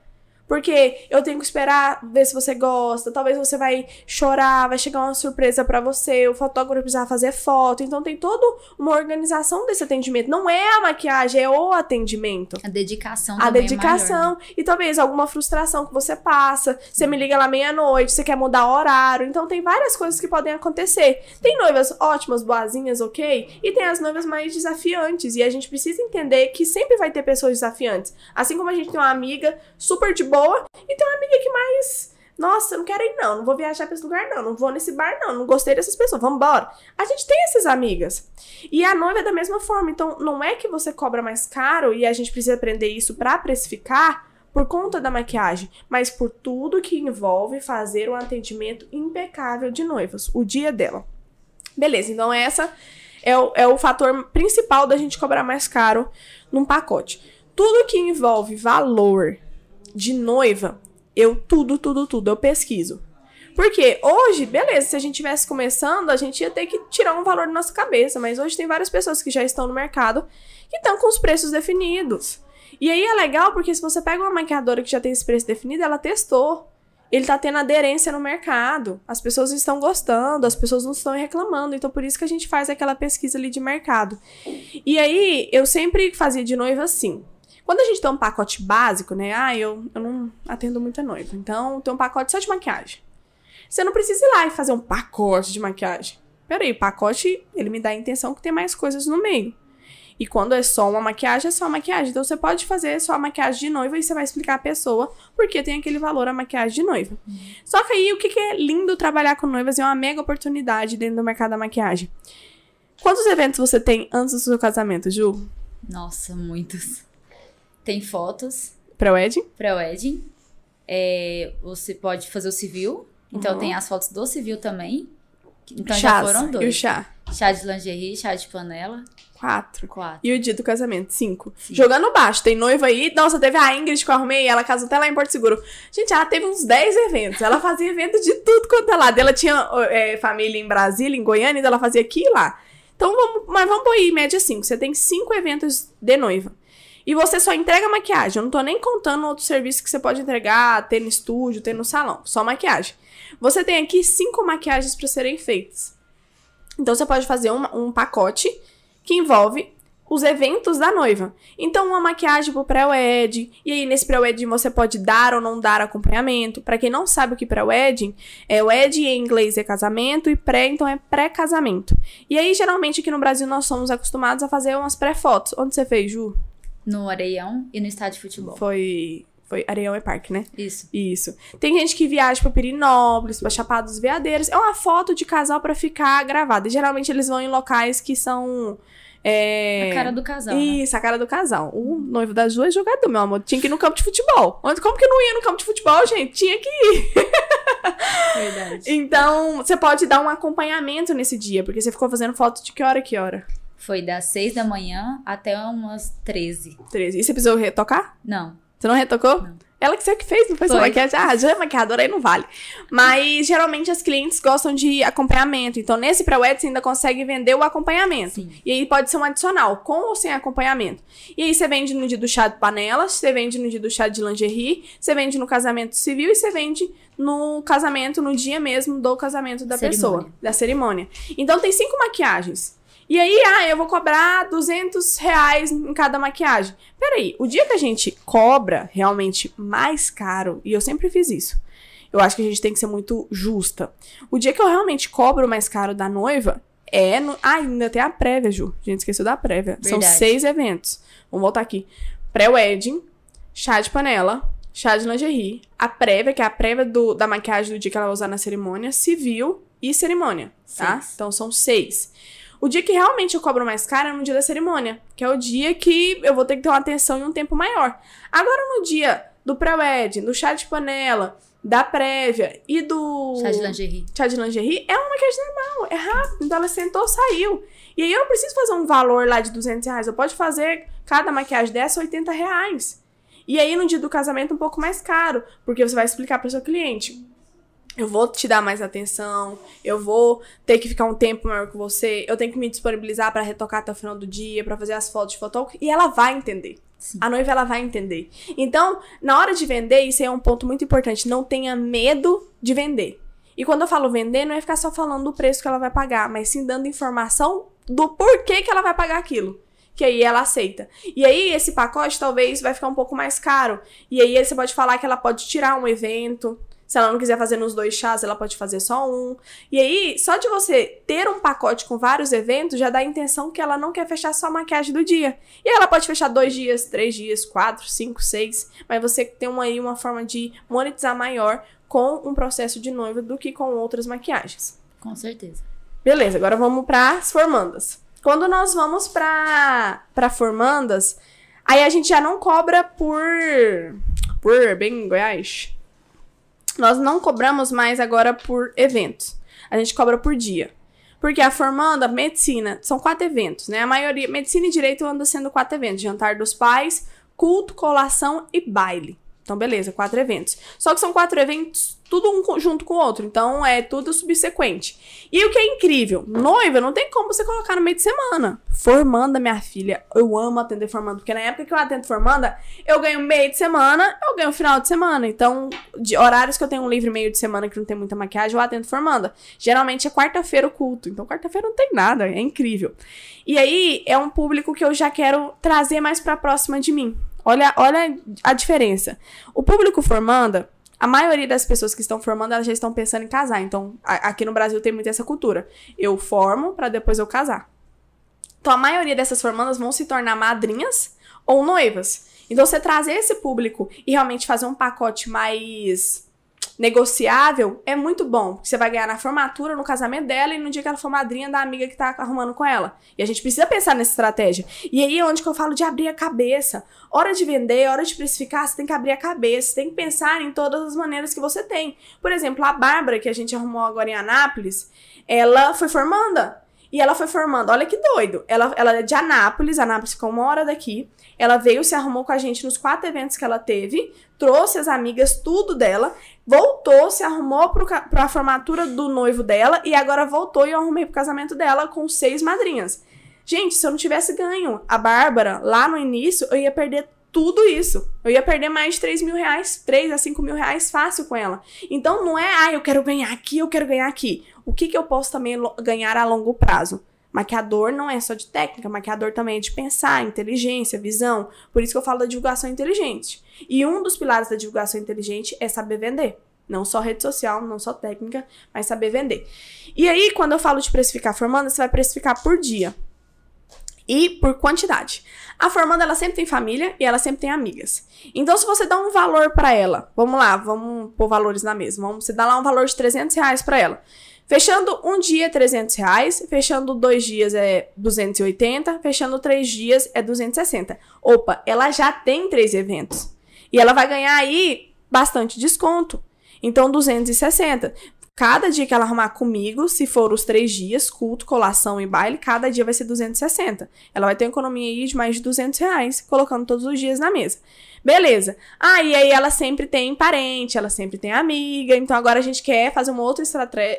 Porque eu tenho que esperar ver se você gosta, talvez você vai chorar, vai chegar uma surpresa para você, o fotógrafo precisar fazer foto. Então tem toda uma organização desse atendimento. Não é a maquiagem, é o atendimento. A dedicação A dedicação. É maior, né? E talvez alguma frustração que você passa. Você me liga lá meia-noite, você quer mudar o horário. Então tem várias coisas que podem acontecer. Tem noivas ótimas, boazinhas, ok? E tem as noivas mais desafiantes. E a gente precisa entender que sempre vai ter pessoas desafiantes. Assim como a gente tem uma amiga super de boa e tem uma amiga que mais. Nossa, eu não quero ir, não. Não vou viajar pra esse lugar, não. Não vou nesse bar, não. Não gostei dessas pessoas. Vamos embora. A gente tem essas amigas. E a noiva é da mesma forma. Então, não é que você cobra mais caro e a gente precisa aprender isso pra precificar por conta da maquiagem, mas por tudo que envolve fazer um atendimento impecável de noivas, o dia dela. Beleza, então essa é o, é o fator principal da gente cobrar mais caro num pacote. Tudo que envolve valor de noiva, eu tudo, tudo, tudo, eu pesquiso. Porque hoje, beleza, se a gente tivesse começando, a gente ia ter que tirar um valor da nossa cabeça, mas hoje tem várias pessoas que já estão no mercado que estão com os preços definidos. E aí é legal porque se você pega uma maquiadora que já tem esse preço definido, ela testou. Ele tá tendo aderência no mercado. As pessoas estão gostando, as pessoas não estão reclamando. Então, por isso que a gente faz aquela pesquisa ali de mercado. E aí, eu sempre fazia de noiva assim. Quando a gente tem um pacote básico, né? Ah, eu, eu não atendo muita noiva. Então, tem um pacote só de maquiagem. Você não precisa ir lá e fazer um pacote de maquiagem. Peraí, pacote, ele me dá a intenção que tem mais coisas no meio. E quando é só uma maquiagem, é só maquiagem. Então você pode fazer só a maquiagem de noiva e você vai explicar a pessoa porque tem aquele valor a maquiagem de noiva. Uhum. Só que aí o que, que é lindo trabalhar com noivas é uma mega oportunidade dentro do mercado da maquiagem. Quantos eventos você tem antes do seu casamento, Ju? Nossa, muitos. Tem fotos. Pré-wedding? Pré-wedding. É, você pode fazer o civil. Então uhum. tem as fotos do civil também. Então Chás. já foram dois. E o chá? Chá de lingerie, chá de panela. Quatro. Quatro. E o dia do casamento, cinco. Sim. Jogando baixo. Tem noiva aí. Nossa, teve a Ingrid que eu arrumei. Ela casou até lá em Porto Seguro. Gente, ela teve uns 10 eventos. Ela fazia evento de tudo quanto é lado. Ela tinha é, família em Brasília, em Goiânia, então ela fazia aqui e lá. Então, vamos, mas vamos pôr aí, média cinco. Você tem cinco eventos de noiva. E você só entrega maquiagem. Eu não tô nem contando outros serviços que você pode entregar, ter no estúdio, ter no salão. Só maquiagem. Você tem aqui cinco maquiagens para serem feitas. Então, você pode fazer um, um pacote que envolve os eventos da noiva. Então, uma maquiagem pro pré-wedding, e aí nesse pré-wedding você pode dar ou não dar acompanhamento. Para quem não sabe o que pré-wedding, é wedding em inglês é casamento e pré então é pré-casamento. E aí geralmente aqui no Brasil nós somos acostumados a fazer umas pré-fotos. Onde você fez, Ju? No Areião e no estádio de futebol. Foi foi Areião é Parque, né? Isso. Isso. Tem gente que viaja pra Pirinópolis, pra Chapada dos Veadeiros. É uma foto de casal para ficar gravada. E geralmente eles vão em locais que são. É... A cara do casal. né? Isso, a cara do casal. O noivo da Ju é jogador, meu amor. Tinha que ir no campo de futebol. Como que não ia no campo de futebol, gente? Tinha que ir. Verdade. Então, você pode dar um acompanhamento nesse dia, porque você ficou fazendo foto de que hora, que hora? Foi das 6 da manhã até umas 13. 13. E você precisou retocar? Não. Você não retocou? Não. Ela que você que fez, não foi, Foi. sua maquiagem? Ah, já é maquiadora aí não vale. Mas geralmente as clientes gostam de acompanhamento. Então, nesse pré-wed você ainda consegue vender o acompanhamento. Sim. E aí pode ser um adicional, com ou sem acompanhamento. E aí você vende no dia do chá de panelas, você vende no dia do chá de lingerie, você vende no casamento civil e você vende no casamento, no dia mesmo do casamento da Cerimônia. pessoa, da cerimônia. Então tem cinco maquiagens. E aí, ah, eu vou cobrar 200 reais em cada maquiagem. Peraí, o dia que a gente cobra realmente mais caro, e eu sempre fiz isso, eu acho que a gente tem que ser muito justa. O dia que eu realmente cobro mais caro da noiva é no. Ah, ainda tem a prévia, Ju. A gente esqueceu da prévia. São Verdade. seis eventos. Vamos voltar aqui. Pré-wedding, chá de panela, chá de lingerie, a prévia, que é a prévia do, da maquiagem do dia que ela vai usar na cerimônia, civil e cerimônia, tá? Seis. Então são seis. O dia que realmente eu cobro mais caro é no dia da cerimônia, que é o dia que eu vou ter que ter uma atenção e um tempo maior. Agora, no dia do pré-wedding, do chá de panela, da prévia e do Chá de lingerie. chá de lingerie, é uma maquiagem normal, é rápido. Então ela sentou, saiu. E aí eu não preciso fazer um valor lá de 200 reais, eu posso fazer cada maquiagem dessa 80 reais. E aí no dia do casamento um pouco mais caro, porque você vai explicar para o seu cliente. Eu vou te dar mais atenção, eu vou ter que ficar um tempo maior com você, eu tenho que me disponibilizar para retocar até o final do dia, para fazer as fotos de fotógrafo, e ela vai entender. Sim. A noiva ela vai entender. Então, na hora de vender, isso é um ponto muito importante. Não tenha medo de vender. E quando eu falo vender, não é ficar só falando do preço que ela vai pagar, mas sim dando informação do porquê que ela vai pagar aquilo. Que aí ela aceita. E aí, esse pacote talvez vai ficar um pouco mais caro. E aí você pode falar que ela pode tirar um evento, se ela não quiser fazer nos dois chás, ela pode fazer só um. E aí, só de você ter um pacote com vários eventos, já dá a intenção que ela não quer fechar só a maquiagem do dia. E ela pode fechar dois dias, três dias, quatro, cinco, seis. Mas você tem uma, aí uma forma de monetizar maior com um processo de noiva do que com outras maquiagens. Com certeza. Beleza, agora vamos para as formandas. Quando nós vamos para para formandas, aí a gente já não cobra por por bem Goiás nós não cobramos mais agora por eventos. A gente cobra por dia. Porque a formanda, medicina, são quatro eventos, né? A maioria, medicina e direito anda sendo quatro eventos: jantar dos pais, culto, colação e baile. Então, beleza, quatro eventos. Só que são quatro eventos tudo um junto com o outro. Então é tudo subsequente. E o que é incrível, noiva não tem como você colocar no meio de semana. Formanda, minha filha, eu amo atender formanda, porque na época que eu atendo formanda, eu ganho meio de semana, eu ganho final de semana. Então, de horários que eu tenho um livre meio de semana que não tem muita maquiagem, eu atendo formanda. Geralmente é quarta-feira o culto. Então, quarta-feira não tem nada, é incrível. E aí é um público que eu já quero trazer mais para próxima de mim. Olha, olha a diferença. O público formanda a maioria das pessoas que estão formando, elas já estão pensando em casar. Então, a, aqui no Brasil tem muito essa cultura. Eu formo para depois eu casar. Então, a maioria dessas formandas vão se tornar madrinhas ou noivas. Então, você trazer esse público e realmente fazer um pacote mais negociável é muito bom. Você vai ganhar na formatura, no casamento dela e no dia que ela for madrinha da amiga que tá arrumando com ela. E a gente precisa pensar nessa estratégia. E aí é onde que eu falo de abrir a cabeça. Hora de vender, hora de precificar, você tem que abrir a cabeça, você tem que pensar em todas as maneiras que você tem. Por exemplo, a Bárbara, que a gente arrumou agora em Anápolis, ela foi formanda. E ela foi formando, olha que doido. Ela, ela é de Anápolis, Anápolis ficou uma hora daqui. Ela veio, se arrumou com a gente nos quatro eventos que ela teve, trouxe as amigas, tudo dela, voltou, se arrumou pro, pra formatura do noivo dela e agora voltou e eu arrumei pro casamento dela com seis madrinhas. Gente, se eu não tivesse ganho a Bárbara lá no início, eu ia perder tudo isso. Eu ia perder mais de 3 mil reais, 3 a 5 mil reais fácil com ela. Então não é, ah, eu quero ganhar aqui, eu quero ganhar aqui. O que, que eu posso também ganhar a longo prazo? Maquiador não é só de técnica, maquiador também é de pensar, inteligência, visão. Por isso que eu falo da divulgação inteligente. E um dos pilares da divulgação inteligente é saber vender. Não só rede social, não só técnica, mas saber vender. E aí, quando eu falo de precificar formanda, você vai precificar por dia e por quantidade. A formanda ela sempre tem família e ela sempre tem amigas. Então, se você dá um valor para ela, vamos lá, vamos pôr valores na mesa. Vamos você dá lá um valor de 300 reais para ela. Fechando um dia é 300 reais, fechando dois dias é 280, fechando três dias é 260. Opa, ela já tem três eventos. E ela vai ganhar aí bastante desconto. Então, 260. Cada dia que ela arrumar comigo, se for os três dias, culto, colação e baile, cada dia vai ser 260. Ela vai ter uma economia aí de mais de 200 reais, colocando todos os dias na mesa. Beleza. Ah, e aí ela sempre tem parente, ela sempre tem amiga. Então agora a gente quer fazer uma outra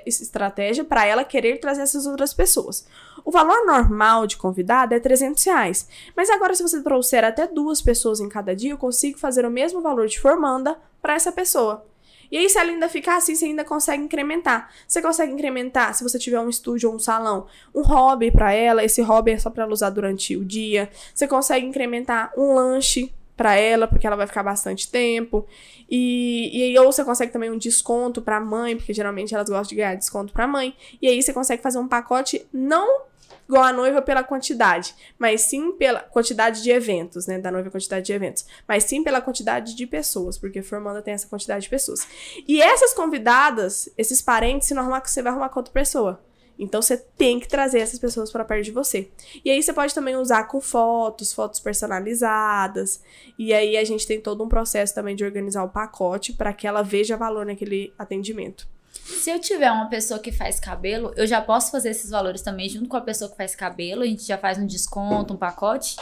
estratégia para ela querer trazer essas outras pessoas. O valor normal de convidado é 300 reais. Mas agora, se você trouxer até duas pessoas em cada dia, eu consigo fazer o mesmo valor de formanda para essa pessoa. E aí, se ela ainda ficar assim, você ainda consegue incrementar. Você consegue incrementar, se você tiver um estúdio ou um salão, um hobby para ela. Esse hobby é só para ela usar durante o dia. Você consegue incrementar um lanche para ela, porque ela vai ficar bastante tempo. E, e ou você consegue também um desconto para mãe, porque geralmente elas gostam de ganhar desconto para mãe. E aí você consegue fazer um pacote não igual a noiva pela quantidade, mas sim pela quantidade de eventos, né? Da noiva quantidade de eventos, mas sim pela quantidade de pessoas, porque formanda tem essa quantidade de pessoas. E essas convidadas, esses parentes, se não arrumar, você vai arrumar com outra pessoa. Então você tem que trazer essas pessoas para perto de você. E aí você pode também usar com fotos, fotos personalizadas. E aí a gente tem todo um processo também de organizar o pacote para que ela veja valor naquele atendimento. Se eu tiver uma pessoa que faz cabelo, eu já posso fazer esses valores também junto com a pessoa que faz cabelo? A gente já faz um desconto, um pacote?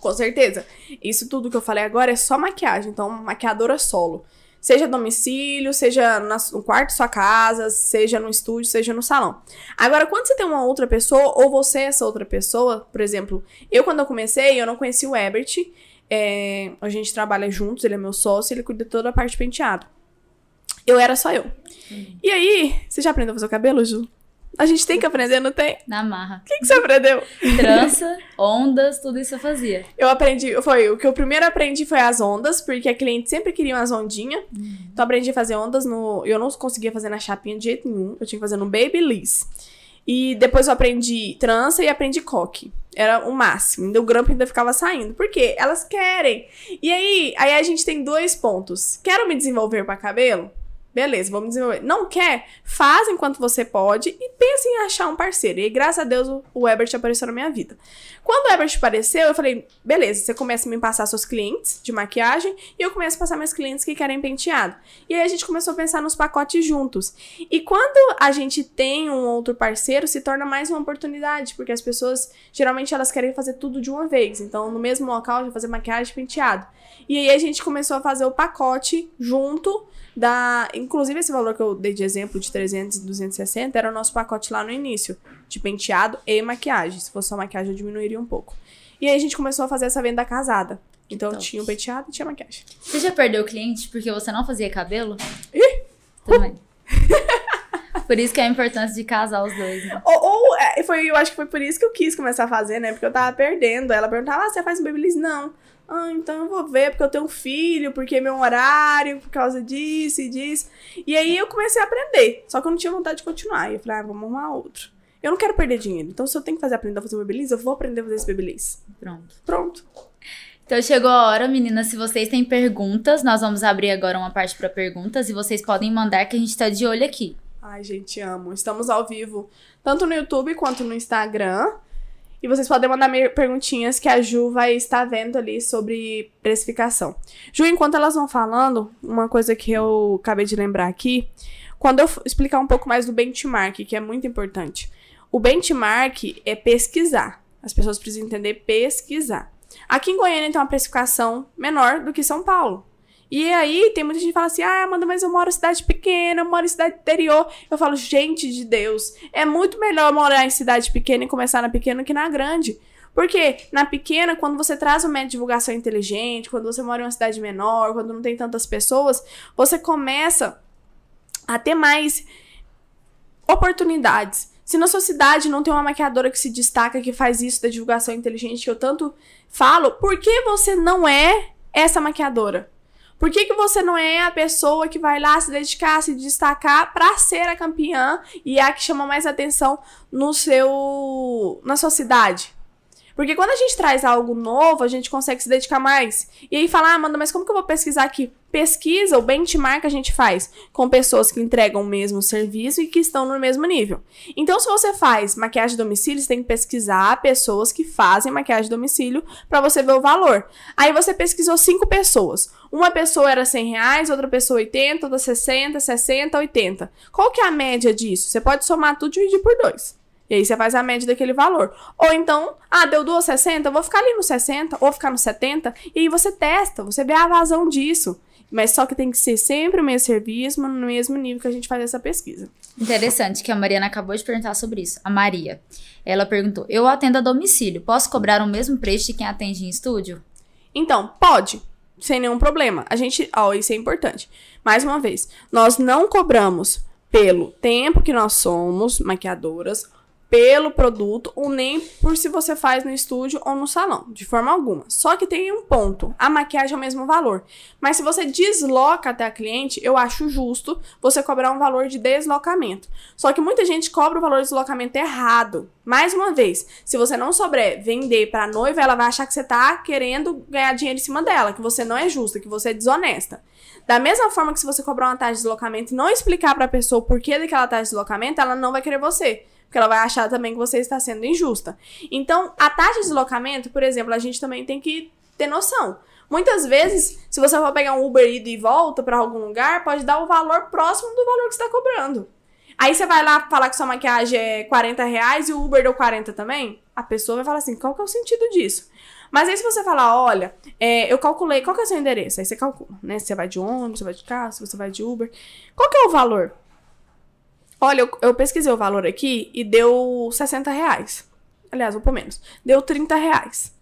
Com certeza. Isso tudo que eu falei agora é só maquiagem, então maquiadora solo. Seja domicílio, seja no quarto de sua casa, seja no estúdio, seja no salão. Agora, quando você tem uma outra pessoa, ou você é essa outra pessoa, por exemplo, eu quando eu comecei, eu não conhecia o Ebert, É, a gente trabalha juntos, ele é meu sócio, ele cuida toda a parte de penteado. Eu era só eu. Uhum. E aí, você já aprendeu a fazer o cabelo, Ju? A gente tem que aprender, não tem? Na marra. O que, que você aprendeu? Trança, ondas, tudo isso eu fazia. Eu aprendi, foi, o que eu primeiro aprendi foi as ondas, porque a cliente sempre queria umas ondinhas. Então eu aprendi a fazer ondas no. Eu não conseguia fazer na chapinha de jeito nenhum. Eu tinha que fazer no Babyliss. E depois eu aprendi trança e aprendi coque. Era o máximo. Ainda o grampo ainda ficava saindo. Por quê? Elas querem. E aí, aí a gente tem dois pontos. Quero me desenvolver para cabelo? Beleza, vamos desenvolver. Não quer? Faz enquanto você pode e pense em achar um parceiro. E graças a Deus o- o Ebert apareceu na minha vida. Quando o Ebert apareceu, eu falei: beleza, você começa a me passar seus clientes de maquiagem e eu começo a passar meus clientes que querem penteado. E aí a gente começou a pensar nos pacotes juntos. E quando a gente tem um outro parceiro, se torna mais uma oportunidade, porque as pessoas geralmente elas querem fazer tudo de uma vez. Então, no mesmo local, já fazer maquiagem e penteado. E aí a gente começou a fazer o pacote junto da. Inclusive, esse valor que eu dei de exemplo de 300 e 260 era o nosso pacote lá no início, de penteado e maquiagem. Se fosse só maquiagem, eu diminuiria um pouco. E aí a gente começou a fazer essa venda casada. Então top. tinha o penteado e tinha maquiagem. Você já perdeu cliente porque você não fazia cabelo? Ih! Também. Por isso que é a importância de casar os dois, né? Ou, ou, é, foi, eu acho que foi por isso que eu quis começar a fazer, né? Porque eu tava perdendo. Ela perguntava, ah, você faz um babyliss? Não. Ah, então eu vou ver, porque eu tenho um filho, porque é meu horário, por causa disso e disso. E aí eu comecei a aprender. Só que eu não tinha vontade de continuar. E eu falei, ah, vamos arrumar outro. Eu não quero perder dinheiro. Então, se eu tenho que fazer aprender a fazer um babyliss, eu vou aprender a fazer esse babyliss. Pronto. Pronto. Então chegou a hora, meninas. Se vocês têm perguntas, nós vamos abrir agora uma parte para perguntas e vocês podem mandar que a gente tá de olho aqui. Ai, gente, amo. Estamos ao vivo, tanto no YouTube quanto no Instagram. E vocês podem mandar perguntinhas que a Ju vai estar vendo ali sobre precificação. Ju, enquanto elas vão falando, uma coisa que eu acabei de lembrar aqui, quando eu explicar um pouco mais do benchmark, que é muito importante. O benchmark é pesquisar. As pessoas precisam entender pesquisar. Aqui em Goiânia tem uma precificação menor do que São Paulo. E aí tem muita gente que fala assim: ah, Amanda, mas eu moro em cidade pequena, eu moro em cidade interior. Eu falo, gente de Deus, é muito melhor morar em cidade pequena e começar na pequena que na grande. Porque na pequena, quando você traz um método de divulgação inteligente, quando você mora em uma cidade menor, quando não tem tantas pessoas, você começa a ter mais oportunidades. Se na sua cidade não tem uma maquiadora que se destaca, que faz isso da divulgação inteligente que eu tanto falo, por que você não é essa maquiadora? Por que, que você não é a pessoa que vai lá se dedicar, se destacar pra ser a campeã e é a que chama mais atenção no seu na sua cidade? Porque quando a gente traz algo novo, a gente consegue se dedicar mais. E aí fala, ah, Amanda, mas como que eu vou pesquisar aqui? Pesquisa, o benchmark a gente faz com pessoas que entregam o mesmo serviço e que estão no mesmo nível. Então, se você faz maquiagem de domicílio, você tem que pesquisar pessoas que fazem maquiagem de domicílio para você ver o valor. Aí você pesquisou cinco pessoas. Uma pessoa era 100 reais, outra pessoa 80, outra 60, 60, 80. Qual que é a média disso? Você pode somar tudo e dividir por dois. E aí você faz a média daquele valor. Ou então, ah, deu duas 60, eu vou ficar ali no 60, ou ficar no 70, e aí você testa, você vê a vazão disso. Mas só que tem que ser sempre o mesmo serviço, no mesmo nível que a gente faz essa pesquisa. Interessante que a Mariana acabou de perguntar sobre isso. A Maria. Ela perguntou: Eu atendo a domicílio. Posso cobrar o mesmo preço de quem atende em estúdio? Então, pode, sem nenhum problema. A gente, ó, isso é importante. Mais uma vez, nós não cobramos pelo tempo que nós somos maquiadoras, pelo produto, ou nem por se você faz no estúdio ou no salão, de forma alguma. Só que tem um ponto, a maquiagem é o mesmo valor. Mas se você desloca até a cliente, eu acho justo você cobrar um valor de deslocamento. Só que muita gente cobra o valor de deslocamento errado. Mais uma vez, se você não souber vender pra noiva, ela vai achar que você tá querendo ganhar dinheiro em cima dela, que você não é justa, que você é desonesta. Da mesma forma que se você cobrar uma taxa de deslocamento e não explicar pra pessoa o porquê daquela taxa de deslocamento, ela não vai querer você. Porque ela vai achar também que você está sendo injusta. Então, a taxa de deslocamento, por exemplo, a gente também tem que ter noção. Muitas vezes, se você for pegar um Uber ida e volta pra algum lugar, pode dar o valor próximo do valor que você está cobrando. Aí você vai lá falar que sua maquiagem é 40 reais e o Uber deu 40 também, a pessoa vai falar assim, qual que é o sentido disso? Mas aí se você falar, olha, é, eu calculei, qual que é o seu endereço? Aí você calcula, né? Se você vai de ônibus, se você vai de carro, se você vai de Uber. Qual que é o valor? Olha, eu, eu pesquisei o valor aqui e deu 60 reais. Aliás, ou por menos. Deu 30 reais.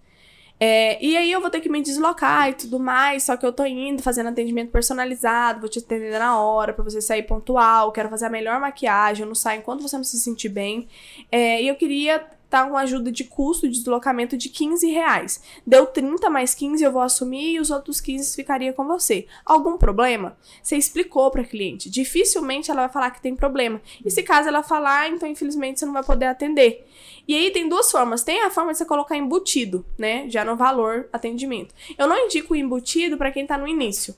É, e aí eu vou ter que me deslocar e tudo mais, só que eu tô indo fazendo atendimento personalizado, vou te atender na hora pra você sair pontual, quero fazer a melhor maquiagem, eu não saio enquanto você não se sentir bem. É, e eu queria tá com ajuda de custo de deslocamento de 15 reais. Deu 30 mais 15, eu vou assumir e os outros 15 ficaria com você. Algum problema? Você explicou para cliente. Dificilmente ela vai falar que tem problema. E se caso ela falar, então infelizmente você não vai poder atender. E aí tem duas formas. Tem a forma de você colocar embutido, né? Já no valor atendimento. Eu não indico embutido para quem tá no início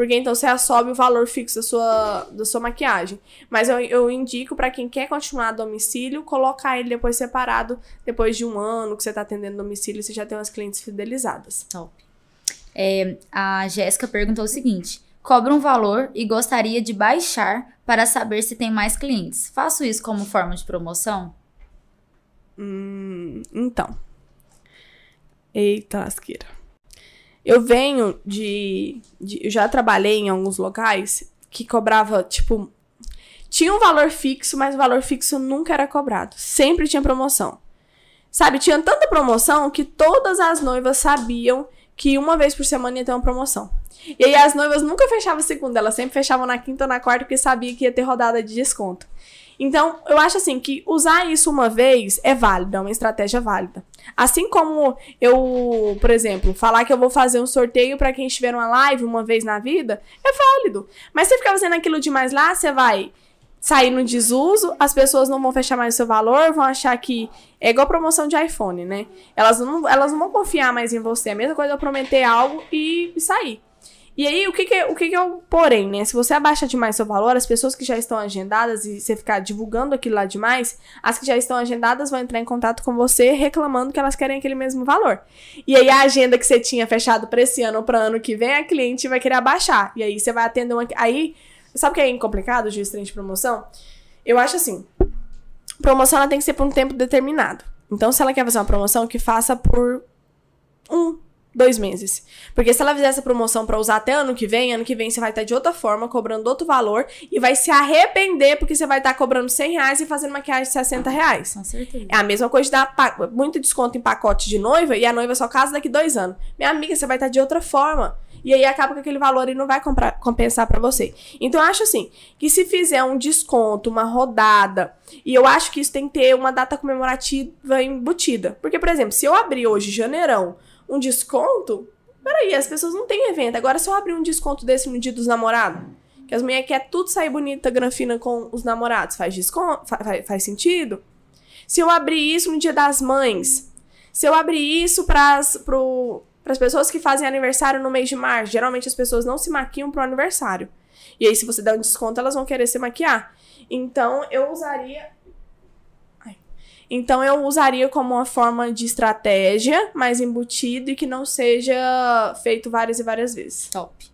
porque então você assobe o valor fixo da sua, da sua maquiagem. Mas eu, eu indico para quem quer continuar a domicílio, colocar ele depois separado, depois de um ano que você tá atendendo domicílio, você já tem umas clientes fidelizadas. Top. É, a Jéssica perguntou o seguinte: cobra um valor e gostaria de baixar para saber se tem mais clientes. Faço isso como forma de promoção? Hum, então. Eita, lasqueira. Eu venho de, de. Eu já trabalhei em alguns locais que cobrava, tipo. Tinha um valor fixo, mas o valor fixo nunca era cobrado. Sempre tinha promoção. Sabe, tinha tanta promoção que todas as noivas sabiam que uma vez por semana ia ter uma promoção. E aí as noivas nunca fechavam segunda, elas sempre fechavam na quinta ou na quarta porque sabia que ia ter rodada de desconto. Então, eu acho assim que usar isso uma vez é válido, é uma estratégia válida. Assim como eu, por exemplo, falar que eu vou fazer um sorteio para quem estiver numa live uma vez na vida, é válido. Mas se ficar fazendo aquilo demais lá, você vai sair no desuso, as pessoas não vão fechar mais o seu valor, vão achar que é igual promoção de iPhone, né? Elas não, elas não vão confiar mais em você. É a mesma coisa eu prometer algo e sair. E aí, o que que, é, o que que é o porém, né? Se você abaixa demais seu valor, as pessoas que já estão agendadas e você ficar divulgando aquilo lá demais, as que já estão agendadas vão entrar em contato com você reclamando que elas querem aquele mesmo valor. E aí, a agenda que você tinha fechado para esse ano ou para ano que vem, a cliente vai querer abaixar. E aí, você vai atender uma. Aí, sabe o que é complicado, juiz de promoção? Eu acho assim: promoção ela tem que ser por um tempo determinado. Então, se ela quer fazer uma promoção, que faça por um, dois meses. Porque se ela fizer essa promoção para usar até ano que vem, ano que vem você vai estar de outra forma, cobrando outro valor, e vai se arrepender porque você vai estar cobrando 100 reais e fazendo maquiagem de 60 reais. Com certeza. É a mesma coisa de dar muito desconto em pacote de noiva e a noiva só casa daqui dois anos. Minha amiga, você vai estar de outra forma. E aí acaba que aquele valor ele não vai comprar, compensar para você. Então eu acho assim, que se fizer um desconto, uma rodada, e eu acho que isso tem que ter uma data comemorativa embutida. Porque, por exemplo, se eu abrir hoje janeirão um desconto, peraí, as pessoas não têm evento. Agora, se eu abrir um desconto desse no dia dos namorados, que as mulheres querem tudo sair bonita, granfina com os namorados, faz desconto? Faz, faz sentido? Se eu abrir isso no dia das mães, se eu abrir isso para as pessoas que fazem aniversário no mês de março, geralmente as pessoas não se maquiam pro aniversário. E aí, se você der um desconto, elas vão querer se maquiar. Então, eu usaria então eu usaria como uma forma de estratégia mais embutido e que não seja feito várias e várias vezes. Top.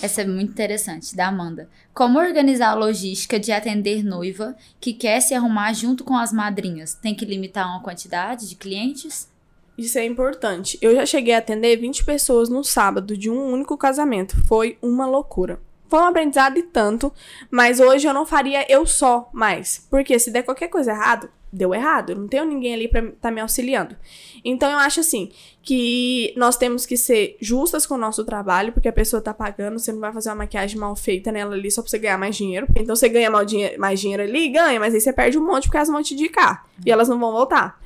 Essa é muito interessante, da Amanda. Como organizar a logística de atender noiva que quer se arrumar junto com as madrinhas? Tem que limitar uma quantidade de clientes? Isso é importante. Eu já cheguei a atender 20 pessoas no sábado de um único casamento. Foi uma loucura. Foi um aprendizado e tanto, mas hoje eu não faria eu só mais. Porque se der qualquer coisa errado, deu errado. Eu não tenho ninguém ali para estar tá me auxiliando. Então eu acho assim que nós temos que ser justas com o nosso trabalho, porque a pessoa tá pagando, você não vai fazer uma maquiagem mal feita nela ali só pra você ganhar mais dinheiro. Então você ganha mal dinheiro, mais dinheiro ali, ganha, mas aí você perde um monte porque elas vão te indicar. E elas não vão voltar.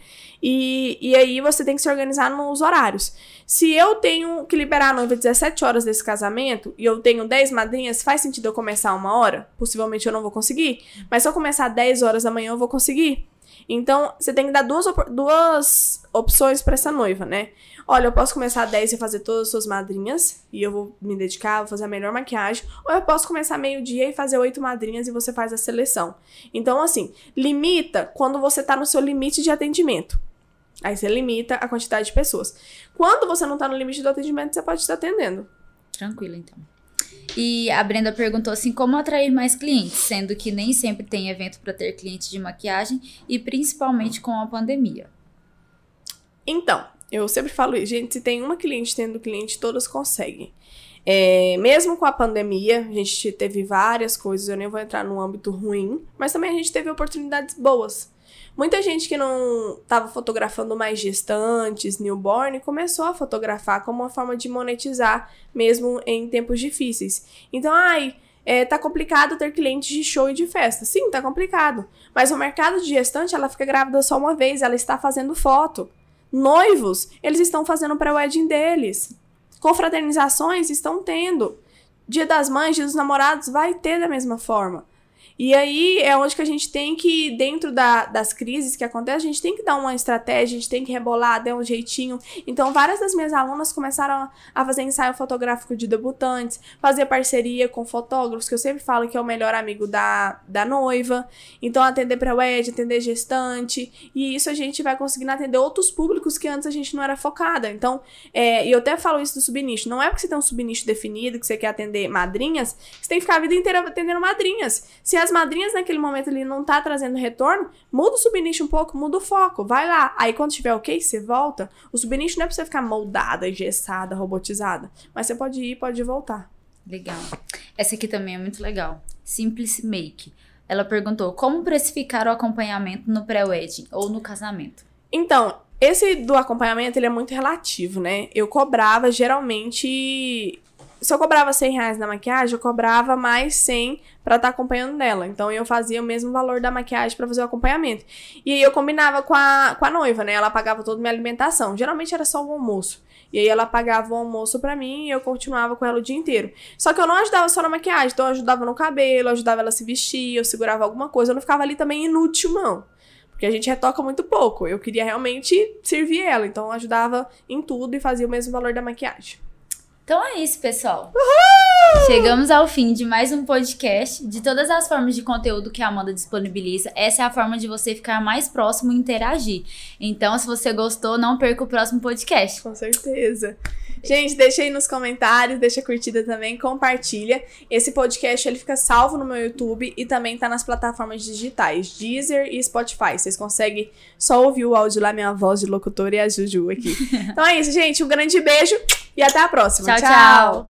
E, e aí você tem que se organizar nos horários. Se eu tenho que liberar a noiva 17 horas desse casamento e eu tenho 10 madrinhas, faz sentido eu começar uma hora? Possivelmente eu não vou conseguir. Mas se eu começar 10 horas da manhã, eu vou conseguir. Então, você tem que dar duas, op duas opções para essa noiva, né? Olha, eu posso começar às 10 e fazer todas as suas madrinhas, e eu vou me dedicar, vou fazer a melhor maquiagem. Ou eu posso começar meio-dia e fazer oito madrinhas e você faz a seleção. Então, assim, limita quando você tá no seu limite de atendimento. Aí você limita a quantidade de pessoas. Quando você não tá no limite do atendimento, você pode estar atendendo. Tranquilo, então. E a Brenda perguntou assim: como atrair mais clientes, sendo que nem sempre tem evento para ter clientes de maquiagem e principalmente com a pandemia. Então, eu sempre falo isso, gente, se tem uma cliente tendo cliente, todas conseguem. É, mesmo com a pandemia, a gente teve várias coisas, eu nem vou entrar no âmbito ruim, mas também a gente teve oportunidades boas. Muita gente que não estava fotografando mais gestantes, newborn, começou a fotografar como uma forma de monetizar, mesmo em tempos difíceis. Então, ai, é, tá complicado ter clientes de show e de festa. Sim, tá complicado. Mas o mercado de gestante, ela fica grávida só uma vez, ela está fazendo foto. Noivos, eles estão fazendo pré-wedding deles. Confraternizações estão tendo. Dia das Mães, Dia dos Namorados vai ter da mesma forma. E aí é onde que a gente tem que, dentro da, das crises que acontecem, a gente tem que dar uma estratégia, a gente tem que rebolar, dar um jeitinho. Então, várias das minhas alunas começaram a fazer ensaio fotográfico de debutantes, fazer parceria com fotógrafos, que eu sempre falo que é o melhor amigo da, da noiva. Então, atender pré-wed, atender gestante. E isso a gente vai conseguindo atender outros públicos que antes a gente não era focada. Então, é, e eu até falo isso do subnicho. Não é porque você tem um subnicho definido, que você quer atender madrinhas, você tem que ficar a vida inteira atendendo madrinhas. Se as madrinhas naquele momento ele não tá trazendo retorno, muda o subnicho um pouco, muda o foco, vai lá. Aí quando tiver ok, você volta. O subnicho não é pra você ficar moldada, engessada, robotizada. Mas você pode ir, pode voltar. Legal. Essa aqui também é muito legal. Simplice Make. Ela perguntou como precificar o acompanhamento no pré-wedding ou no casamento. Então, esse do acompanhamento ele é muito relativo, né? Eu cobrava geralmente se eu cobrava 100 reais na maquiagem, eu cobrava mais 100 para estar tá acompanhando dela. Então eu fazia o mesmo valor da maquiagem para fazer o acompanhamento. E aí eu combinava com a, com a noiva, né? Ela pagava toda a minha alimentação. Geralmente era só o almoço. E aí ela pagava o almoço para mim e eu continuava com ela o dia inteiro. Só que eu não ajudava só na maquiagem, então eu ajudava no cabelo, eu ajudava ela a se vestir, eu segurava alguma coisa. Eu não ficava ali também inútil, não. Porque a gente retoca muito pouco. Eu queria realmente servir ela, então eu ajudava em tudo e fazia o mesmo valor da maquiagem. Então é isso, pessoal. Uhul! Chegamos ao fim de mais um podcast. De todas as formas de conteúdo que a Amanda disponibiliza, essa é a forma de você ficar mais próximo e interagir. Então, se você gostou, não perca o próximo podcast. Com certeza. Gente, deixa aí nos comentários, deixa curtida também, compartilha. Esse podcast ele fica salvo no meu YouTube e também tá nas plataformas digitais, Deezer e Spotify. Vocês conseguem só ouvir o áudio lá, minha voz de locutora e a Juju aqui. então é isso, gente. Um grande beijo e até a próxima. tchau. tchau. tchau.